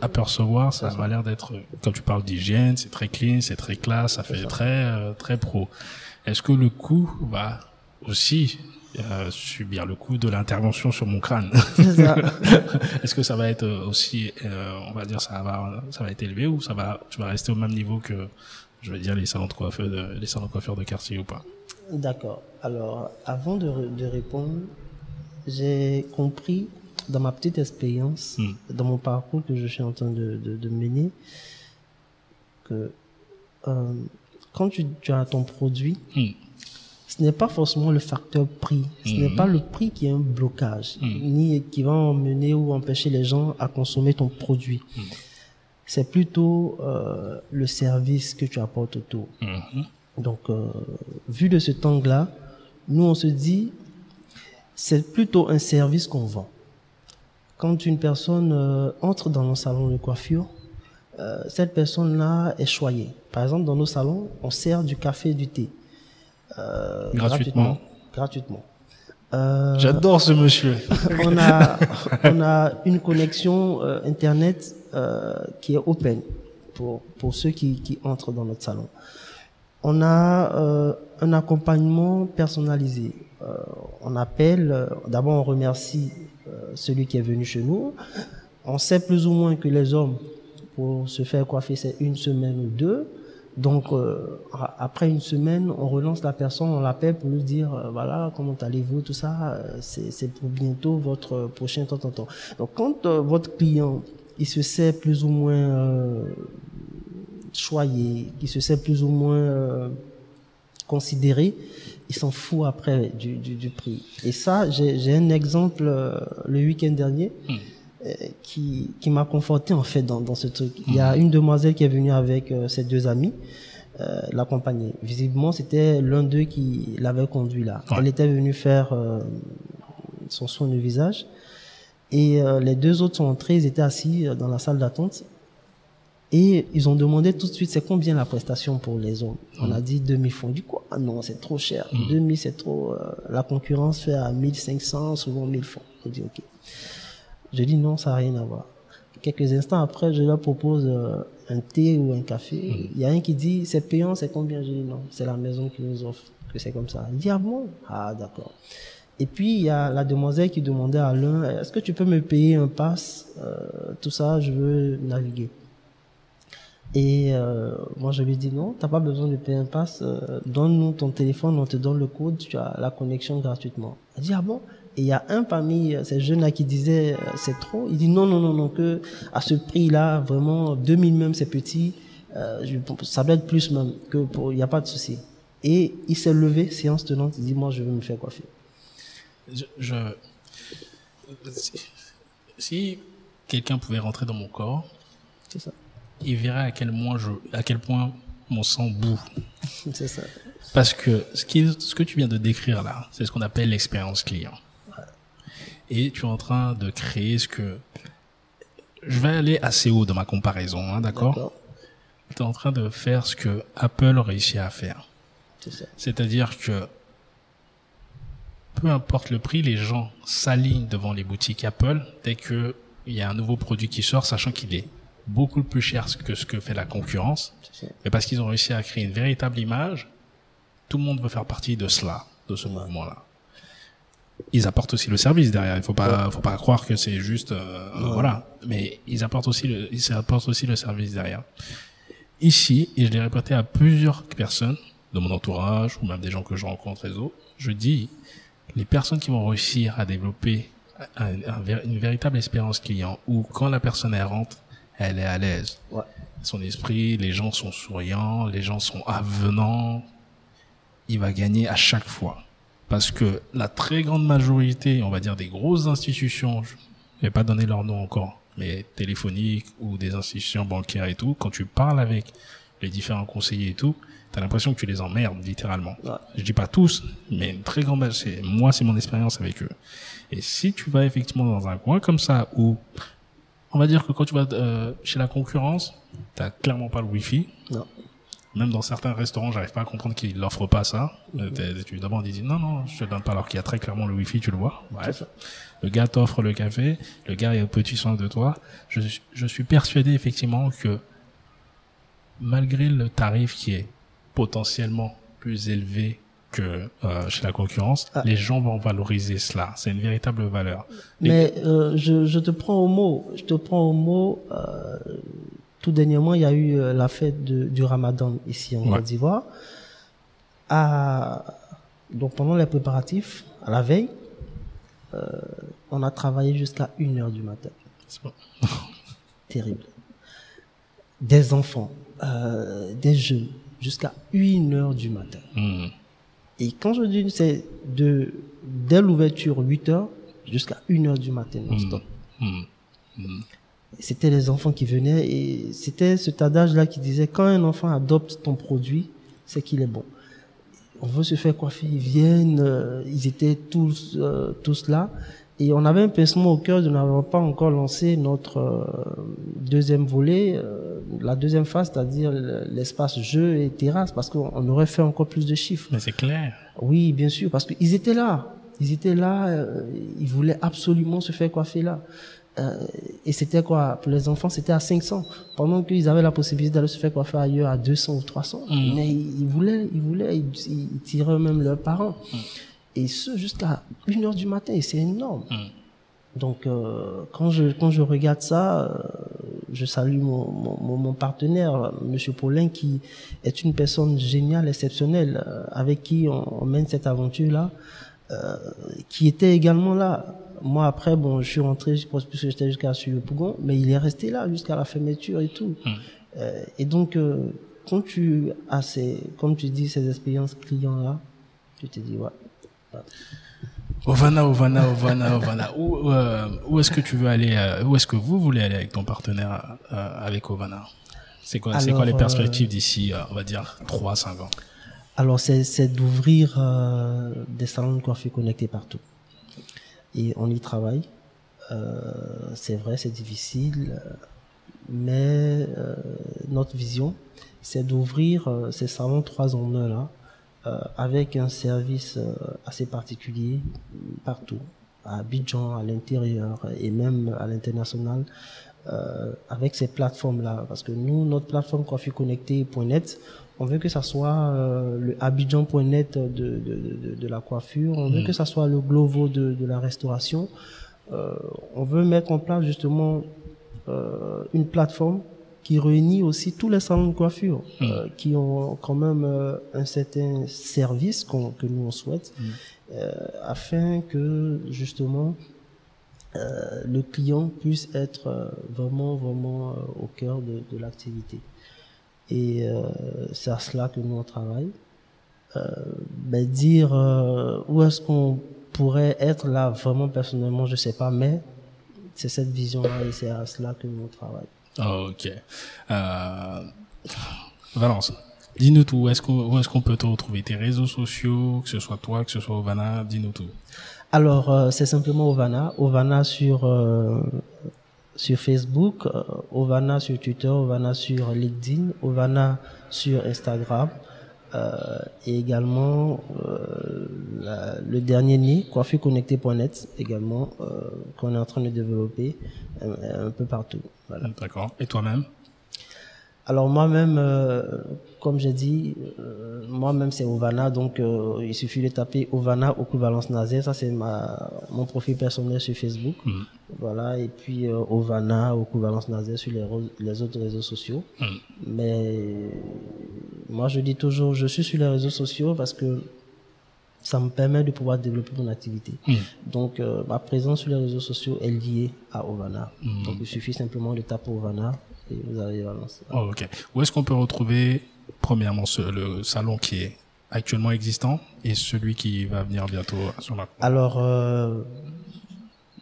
[SPEAKER 2] apercevoir, ça m'a l'air d'être, comme tu parles d'hygiène, c'est très clean, c'est très classe, ça fait très euh, très pro. Est-ce que le coût va aussi euh, subir le coût de l'intervention sur mon crâne? Est-ce que ça va être aussi, euh, on va dire, ça va, ça va être élevé ou ça va, tu vas rester au même niveau que, je veux dire, les salons de coiffeur de, les salons de coiffeur de quartier ou pas?
[SPEAKER 3] D'accord. Alors, avant de répondre, j'ai compris dans ma petite expérience,
[SPEAKER 2] Hmm.
[SPEAKER 3] dans mon parcours que je suis en train de, de, de mener, que euh, quand tu, tu as ton produit,
[SPEAKER 2] Hmm.
[SPEAKER 3] ce n'est pas forcément le facteur prix. Ce n'est
[SPEAKER 2] Mhm.
[SPEAKER 3] pas le prix qui est un blocage, ni qui va emmener ou empêcher les gens à consommer ton produit. C'est plutôt euh, le service que tu apportes autour. Donc, euh, vu de cet angle-là, nous, on se dit, c'est plutôt un service qu'on vend. Quand une personne euh, entre dans nos salons de coiffure, euh, cette personne-là est choyée. Par exemple, dans nos salons, on sert du café et du thé. Euh,
[SPEAKER 2] Gratuitement.
[SPEAKER 3] Gratuitement. Euh,
[SPEAKER 2] J'adore ce monsieur.
[SPEAKER 3] on a, on a une connexion euh, Internet euh, qui est open pour, pour ceux qui, qui entrent dans notre salon. On a euh, un accompagnement personnalisé. Euh, on appelle, euh, d'abord on remercie celui qui est venu chez nous. On sait plus ou moins que les hommes, pour se faire coiffer, c'est une semaine ou deux. Donc, euh, après une semaine, on relance la personne, on l'appelle pour lui dire, euh, voilà, comment allez-vous, tout ça, euh, c'est pour bientôt votre prochain temps, temps, temps. Donc, quand euh, votre client, il se sait plus ou moins euh, choyé, il se sait plus ou moins euh, considéré, il s'en fout après du, du, du prix. Et ça, j'ai un exemple euh, le week-end dernier euh, qui, qui m'a conforté en fait dans, dans ce truc. Il y a une demoiselle qui est venue avec euh, ses deux amis euh, l'accompagner. Visiblement, c'était l'un d'eux qui l'avait conduit là.
[SPEAKER 2] Ouais.
[SPEAKER 3] Elle était venue faire euh, son soin de visage. Et euh, les deux autres sont entrés, ils étaient assis dans la salle d'attente. Et ils ont demandé tout de suite, c'est combien la prestation pour les hommes On a dit 2000 francs. Du quoi Ah non, c'est trop cher. 2000, c'est trop... euh, la concurrence fait à 1500, souvent 1000 francs. On dit, ok. Je dis non, ça n'a rien à voir. Quelques instants après, je leur propose euh, un thé ou un café. Il y a un qui dit, c'est payant, c'est combien Je dis non, c'est la maison qui nous offre que c'est comme ça. Il dit, ah bon Ah d'accord. Et puis, il y a la demoiselle qui demandait à l'un, est-ce que tu peux me payer un pass Euh, Tout ça, je veux naviguer. Et euh, moi, je lui dis non, t'as pas besoin de payer un pass. euh, Donne-nous ton téléphone, on te donne le code, tu as la connexion gratuitement. Elle dit ah bon? Et il y a un parmi euh, ces jeunes-là qui disait euh, c'est trop. Il dit non, non, non, non, que à ce prix-là, vraiment 2000 même, c'est petit. Euh, je, ça doit être plus même que pour. Il n'y a pas de souci. Et il s'est levé, séance tenante, il dit moi, je veux me faire coiffer.
[SPEAKER 2] Je, je- si, si quelqu'un pouvait rentrer dans mon corps,
[SPEAKER 3] C'est ça.
[SPEAKER 2] Il verrait à quel point je, à quel point mon sang boue.
[SPEAKER 3] C'est ça.
[SPEAKER 2] Parce que ce, qui, ce que tu viens de décrire là, c'est ce qu'on appelle l'expérience client. et tu es en train de créer ce que je vais aller assez haut dans ma comparaison, hein, d'accord. Tu es en train de faire ce que Apple réussit à faire.
[SPEAKER 3] C'est ça.
[SPEAKER 2] C'est-à-dire que peu importe le prix, les gens s'alignent devant les boutiques Apple dès que il y a un nouveau produit qui sort, sachant qu'il est beaucoup plus cher que ce que fait la concurrence. Mais parce qu'ils ont réussi à créer une véritable image, tout le monde veut faire partie de cela, de ce mouvement-là. Ils apportent aussi le service derrière. Il faut pas, faut pas croire que c'est juste, euh, voilà. Mais ils apportent aussi le, ils apportent aussi le service derrière. Ici, et je l'ai répété à plusieurs personnes de mon entourage ou même des gens que je rencontre autres, je dis, les personnes qui vont réussir à développer une véritable expérience client où quand la personne elle rentre, elle est à l'aise
[SPEAKER 3] Ouais.
[SPEAKER 2] son esprit, les gens sont souriants, les gens sont avenants, il va gagner à chaque fois. Parce que la très grande majorité, on va dire des grosses institutions, je vais pas donner leur nom encore, mais téléphoniques ou des institutions bancaires et tout, quand tu parles avec les différents conseillers et tout, t'as l'impression que tu les emmerdes, littéralement.
[SPEAKER 3] Ouais.
[SPEAKER 2] Je dis pas tous, mais une très grande, c'est, moi, c'est mon expérience avec eux. Et si tu vas effectivement dans un coin comme ça où, on va dire que quand tu vas euh, chez la concurrence, t'as clairement pas le wifi.
[SPEAKER 3] Non.
[SPEAKER 2] Même dans certains restaurants, j'arrive pas à comprendre qu'ils l'offrent pas ça. Euh, Tu demandes, ils disent non, non, je te donne pas alors qu'il y a très clairement le wifi, tu le vois. Bref. Le gars t'offre le café, le gars est au petit soin de toi. Je, je suis persuadé effectivement que malgré le tarif qui est potentiellement plus élevé que euh, chez la concurrence,
[SPEAKER 3] Ah.
[SPEAKER 2] les gens vont valoriser cela. C'est une véritable valeur.
[SPEAKER 3] Mais euh, je, je te prends au mot. Je te prends au mot. euh, tout dernièrement, il y a eu euh, la fête de- du Ramadan ici en
[SPEAKER 2] Ouais.
[SPEAKER 3] Côte d'Ivoire. Donc pendant les préparatifs, à la veille, euh, on a travaillé jusqu'à 1 heure du matin.
[SPEAKER 2] C'est bon.
[SPEAKER 3] Terrible. Des enfants, euh, des jeunes, jusqu'à 1 heure du matin.
[SPEAKER 2] Hmm.
[SPEAKER 3] Et quand je dis c'est de dès l'ouverture 8 heures jusqu'à 1 heure du matin non-stop.
[SPEAKER 2] Hmm. Hmm.
[SPEAKER 3] C'était les enfants qui venaient et c'était cet adage-là qui disait quand un enfant adopte ton produit, c'est qu'il est bon. On veut se faire coiffer, ils viennent, euh, ils étaient tous euh, tous là et on avait un pincement au cœur de n'avoir pas encore lancé notre euh, deuxième volet, euh, la deuxième phase, c'est-à-dire l'espace jeu et terrasse, parce qu'on on aurait fait encore plus de chiffres.
[SPEAKER 2] Mais c'est clair.
[SPEAKER 3] Oui, bien sûr, parce qu'ils étaient là. Ils étaient là, euh, ils voulaient absolument se faire coiffer là. Et c'était quoi? Pour les enfants, c'était à 500. Pendant qu'ils avaient la possibilité d'aller se faire coiffer ailleurs à 200 ou 300.
[SPEAKER 2] Mm.
[SPEAKER 3] Mais ils, voulaient, ils voulaient, ils, ils tiraient même leurs parents.
[SPEAKER 2] Mm.
[SPEAKER 3] Et ce, jusqu'à 1 heure du matin. Et c'est énorme.
[SPEAKER 2] Hmm.
[SPEAKER 3] Donc, euh, quand je quand je regarde ça, euh, je salue mon, mon, mon- partenaire, Monsieur Paulin, qui est une personne géniale, exceptionnelle, euh, avec qui on, on mène cette aventure-là, euh, qui était également là. Moi, après, bon, je suis rentré, je pense que j'étais jusqu'à sur Pougon, mais il est resté là jusqu'à la fermeture et tout. Euh, et donc, euh, quand tu as ces, comme tu dis, ces expériences clients-là, tu te dis, ouais,
[SPEAKER 2] Ovana, Ovana, Ovana, Ovana. Où, euh, où est-ce que tu veux aller euh, Où est-ce que vous voulez aller avec ton partenaire euh, avec Ovana? C'est quoi, c'est quoi les perspectives d'ici, on va dire, 3-5 ans?
[SPEAKER 3] Alors, c'est, d'ouvrir des salons de coiffure connectés partout. Et on y travaille. C'est vrai, c'est difficile, mais notre vision, c'est d'ouvrir ces salons 3 en 1 là, avec un service euh, assez particulier partout, à Abidjan, à l'intérieur et même à l'international, euh, avec ces plateformes-là. Parce que nous, notre plateforme coiffureconnectée.net, on veut que ça soit euh, le Abidjan.net de, de, de, de la coiffure, on veut que ça soit le Glovo de, de la restauration. Euh, on veut mettre en place justement euh, une plateforme qui réunit aussi tous les salons de coiffure euh, qui ont quand même euh, un certain service qu'on- que nous on souhaite euh, afin que justement euh, le client puisse être euh, vraiment vraiment euh, au cœur de, de l'activité. Et euh, c'est à cela que nous on travaille. Euh, ben dire euh, où est-ce qu'on pourrait être là vraiment personnellement je sais pas mais c'est cette vision là et c'est à cela que nous on travaille
[SPEAKER 2] Ok. Euh, Valence, dis-nous tout. Où est-ce qu'on, qu'on peut te retrouver? Tes réseaux sociaux, que ce soit toi, que ce soit Ovana, dis-nous tout.
[SPEAKER 3] Alors, euh, c'est simplement Ovana. Ovana sur, euh, sur Facebook, euh, Ovana sur Twitter, Ovana sur LinkedIn, Ovana sur Instagram. Euh, et également euh, la- le dernier nid, coiffurconnecté.net également, euh, qu'on est en train de développer un, peu partout.
[SPEAKER 2] D'accord. Et toi-même?
[SPEAKER 3] Alors moi-même, euh, comme j'ai dit, euh, moi-même c'est Ovana, donc euh, il suffit de taper Ovana équivalence Nazaire, ça c'est ma mon profil personnel sur Facebook,
[SPEAKER 2] Mhm.
[SPEAKER 3] voilà, et puis Ovana équivalence Nazaire sur les, autres réseaux sociaux.
[SPEAKER 2] Mhm.
[SPEAKER 3] Mais moi je dis toujours, je suis sur les réseaux sociaux parce que ça me permet de pouvoir développer mon activité.
[SPEAKER 2] Mhm.
[SPEAKER 3] Donc euh, ma présence sur les réseaux sociaux est liée à Ovana. Donc il suffit simplement de taper Ovana et vous avez Valence.
[SPEAKER 2] Oh, ok. Où est-ce qu'on peut retrouver, premièrement, ce- le salon qui est actuellement existant et celui qui va venir bientôt sur la
[SPEAKER 3] Alors, euh,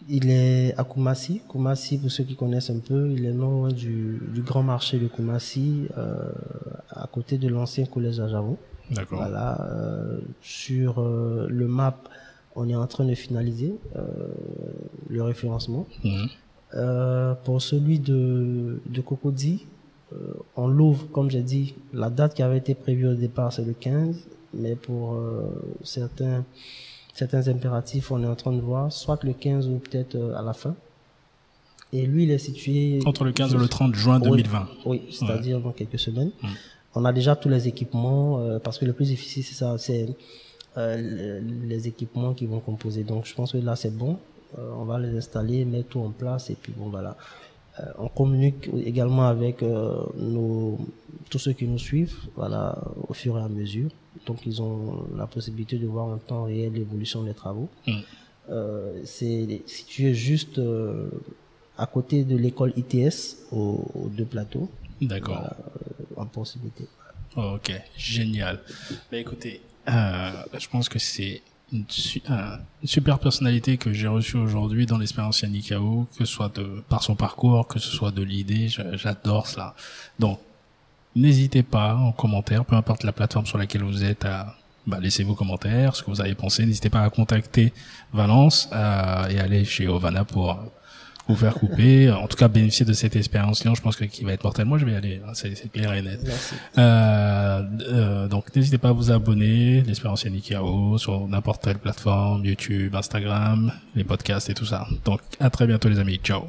[SPEAKER 3] il est à Koumassi. Koumassi, pour ceux qui connaissent un peu, il est non loin du, du grand marché de Koumassi, euh, à côté de l'ancien collège à Javon.
[SPEAKER 2] D'accord.
[SPEAKER 3] Voilà. euh, sur euh, le map, on est en train de finaliser le référencement.
[SPEAKER 2] Mhm.
[SPEAKER 3] Euh, pour celui de, de Cocody, euh, on l'ouvre, comme j'ai dit, la date qui avait été prévue au départ, c'est le 15, mais pour euh, certains, certains impératifs, on est en train de voir, soit le 15 ou peut-être euh, à la fin. Et lui, il est situé...
[SPEAKER 2] Entre le 15 et le 30 juin
[SPEAKER 3] Oui.
[SPEAKER 2] 2020.
[SPEAKER 3] Oui, c'est-à-dire dans quelques semaines. On a déjà tous les équipements, euh, parce que le plus difficile, c'est ça, c'est euh, le- les équipements qui vont composer. Donc, je pense que là, c'est bon. Euh, on va les installer, mettre tout en place, et puis bon, voilà. Euh, on communique également avec euh, nos, tous ceux qui nous suivent, voilà, au fur et à mesure. Donc, ils ont la possibilité de voir en temps réel l'évolution des travaux.
[SPEAKER 2] Mm.
[SPEAKER 3] Euh, c'est situé juste euh, à côté de l'école ITS, aux, aux deux plateaux
[SPEAKER 2] D'accord.
[SPEAKER 3] voilà, euh, en possibilité.
[SPEAKER 2] Oh, ok, génial. Bah, écoutez, je pense que c'est une, su- un- une super personnalité que j'ai reçue aujourd'hui dans l'expérience Yannick que ce soit de, par son parcours, que ce soit de l'idée, j'adore cela. Donc, n'hésitez pas en commentaire, peu importe la plateforme sur laquelle vous êtes, à bah, laisser vos commentaires, ce que vous avez pensé. N'hésitez pas à contacter Valence euh, et aller chez Ovana pour vous faire couper. En tout cas, bénéficier de cette expérience client, je pense que qui va être mortelle. Moi, je vais y aller, hein, c'est clair et net.
[SPEAKER 3] Merci.
[SPEAKER 2] Euh, euh, donc n'hésitez pas à vous abonner, l'espérance Yannick sur n'importe quelle plateforme, YouTube, Instagram, les podcasts et tout ça. Donc à très bientôt les amis, ciao